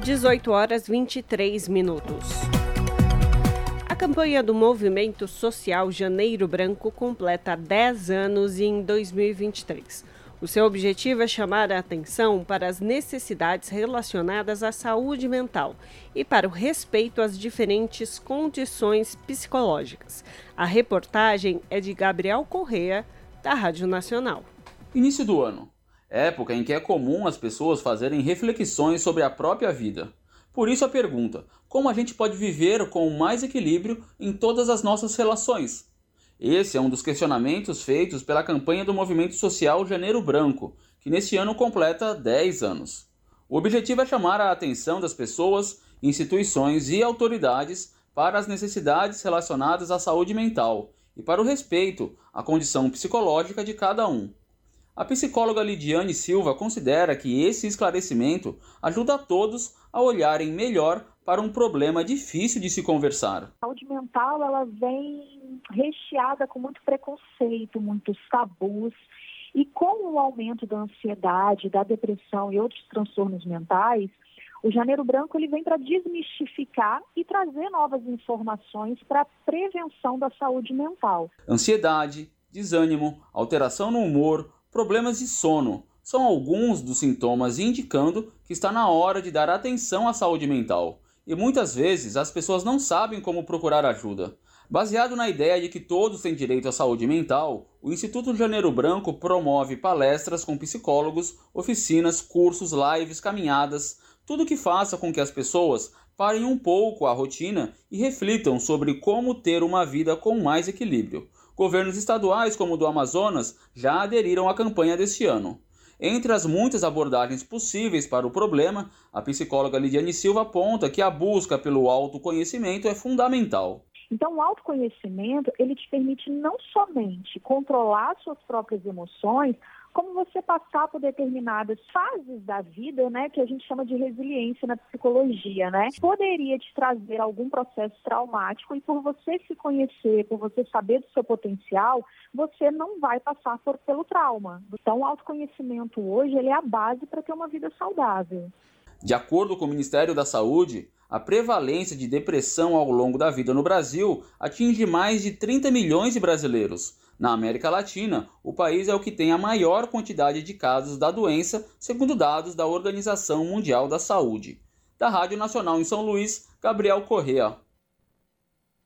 18 horas 23 minutos. A campanha do movimento social Janeiro Branco completa 10 anos em 2023. O seu objetivo é chamar a atenção para as necessidades relacionadas à saúde mental e para o respeito às diferentes condições psicológicas. A reportagem é de Gabriel Correa, da Rádio Nacional. Início do ano época em que é comum as pessoas fazerem reflexões sobre a própria vida. Por isso a pergunta: como a gente pode viver com mais equilíbrio em todas as nossas relações? Esse é um dos questionamentos feitos pela campanha do movimento social Janeiro Branco, que neste ano completa 10 anos. O objetivo é chamar a atenção das pessoas, instituições e autoridades para as necessidades relacionadas à saúde mental e para o respeito à condição psicológica de cada um. A psicóloga Lidiane Silva considera que esse esclarecimento ajuda a todos a olharem melhor para um problema difícil de se conversar. A saúde mental ela vem recheada com muito preconceito, muitos tabus. E com o aumento da ansiedade, da depressão e outros transtornos mentais, o Janeiro Branco ele vem para desmistificar e trazer novas informações para a prevenção da saúde mental. Ansiedade, desânimo, alteração no humor, problemas de sono são alguns dos sintomas indicando que está na hora de dar atenção à saúde mental. E muitas vezes as pessoas não sabem como procurar ajuda. Baseado na ideia de que todos têm direito à saúde mental, o Instituto Janeiro Branco promove palestras com psicólogos, oficinas, cursos, lives, caminhadas, tudo que faça com que as pessoas parem um pouco a rotina e reflitam sobre como ter uma vida com mais equilíbrio. Governos estaduais, como o do Amazonas, já aderiram à campanha deste ano. Entre as muitas abordagens possíveis para o problema, a psicóloga Lidiane Silva aponta que a busca pelo autoconhecimento é fundamental. Então, o autoconhecimento, ele te permite não somente controlar suas próprias emoções, como você passar por determinadas fases da vida, né, que a gente chama de resiliência na psicologia, né? Poderia te trazer algum processo traumático e por você se conhecer, por você saber do seu potencial, você não vai passar por, pelo trauma. Então, o autoconhecimento hoje, ele é a base para ter uma vida saudável. De acordo com o Ministério da Saúde, a prevalência de depressão ao longo da vida no Brasil atinge mais de 30 milhões de brasileiros na América Latina, o país é o que tem a maior quantidade de casos da doença, segundo dados da Organização Mundial da Saúde. Da Rádio Nacional em São Luís, Gabriel Correa.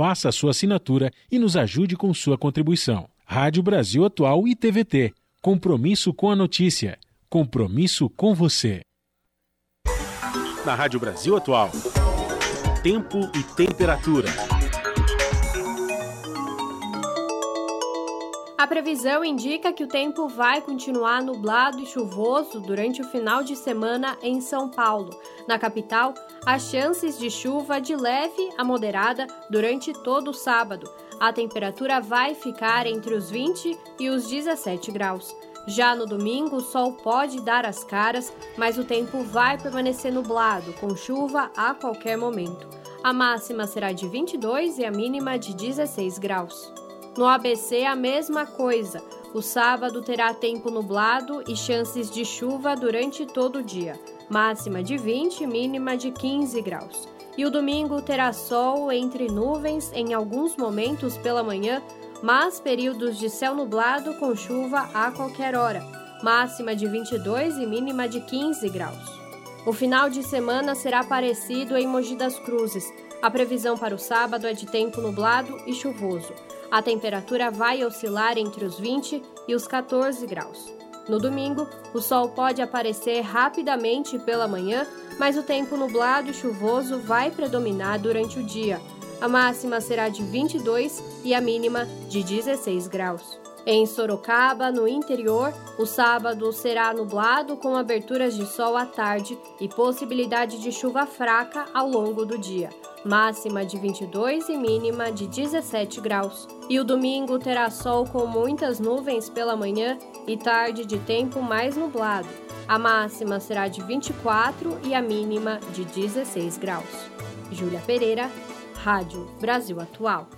faça a sua assinatura e nos ajude com sua contribuição. Rádio Brasil Atual e TVT. Compromisso com a notícia. Compromisso com você. Na Rádio Brasil Atual. Tempo e temperatura. A previsão indica que o tempo vai continuar nublado e chuvoso durante o final de semana em São Paulo. Na capital, há chances de chuva de leve a moderada durante todo o sábado. A temperatura vai ficar entre os 20 e os 17 graus. Já no domingo, o sol pode dar as caras, mas o tempo vai permanecer nublado, com chuva a qualquer momento. A máxima será de 22 e a mínima de 16 graus. No ABC, a mesma coisa. O sábado terá tempo nublado e chances de chuva durante todo o dia, máxima de 20 mínima de 15 graus. E o domingo terá sol entre nuvens em alguns momentos pela manhã, mas períodos de céu nublado com chuva a qualquer hora, máxima de 22 e mínima de 15 graus. O final de semana será parecido em Mogi das Cruzes. A previsão para o sábado é de tempo nublado e chuvoso. A temperatura vai oscilar entre os 20 e os 14 graus. No domingo, o sol pode aparecer rapidamente pela manhã, mas o tempo nublado e chuvoso vai predominar durante o dia. A máxima será de 22 e a mínima de 16 graus. Em Sorocaba, no interior, o sábado será nublado com aberturas de sol à tarde e possibilidade de chuva fraca ao longo do dia máxima de 22 e mínima de 17 graus. E o domingo terá sol com muitas nuvens pela manhã e tarde de tempo mais nublado. A máxima será de 24 e a mínima de 16 graus. Júlia Pereira, Rádio Brasil Atual.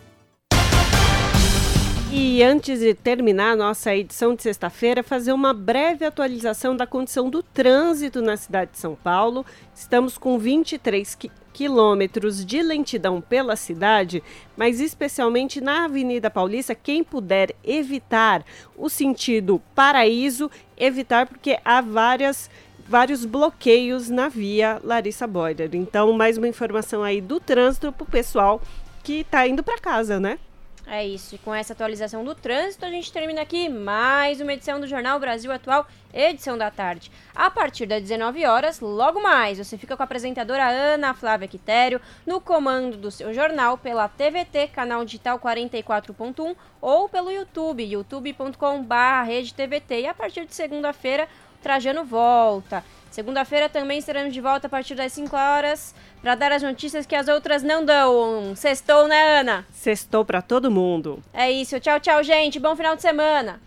E antes de terminar a nossa edição de sexta-feira, fazer uma breve atualização da condição do trânsito na cidade de São Paulo. Estamos com 23 quilômetros de lentidão pela cidade, mas especialmente na Avenida Paulista, quem puder evitar o sentido Paraíso, evitar porque há várias vários bloqueios na via Larissa Boyer. Então, mais uma informação aí do trânsito para o pessoal que está indo para casa, né? É isso, e com essa atualização do trânsito, a gente termina aqui mais uma edição do Jornal Brasil Atual, edição da tarde. A partir das 19 horas, logo mais, você fica com a apresentadora Ana Flávia Quitério no comando do seu jornal pela TVT, canal digital 44.1 ou pelo YouTube, youtube.com/redetvt. E a partir de segunda-feira, Trajano volta. Segunda-feira também estaremos de volta a partir das 5 horas para dar as notícias que as outras não dão. Sextou, né, Ana? Sextou para todo mundo. É isso. Tchau, tchau, gente. Bom final de semana.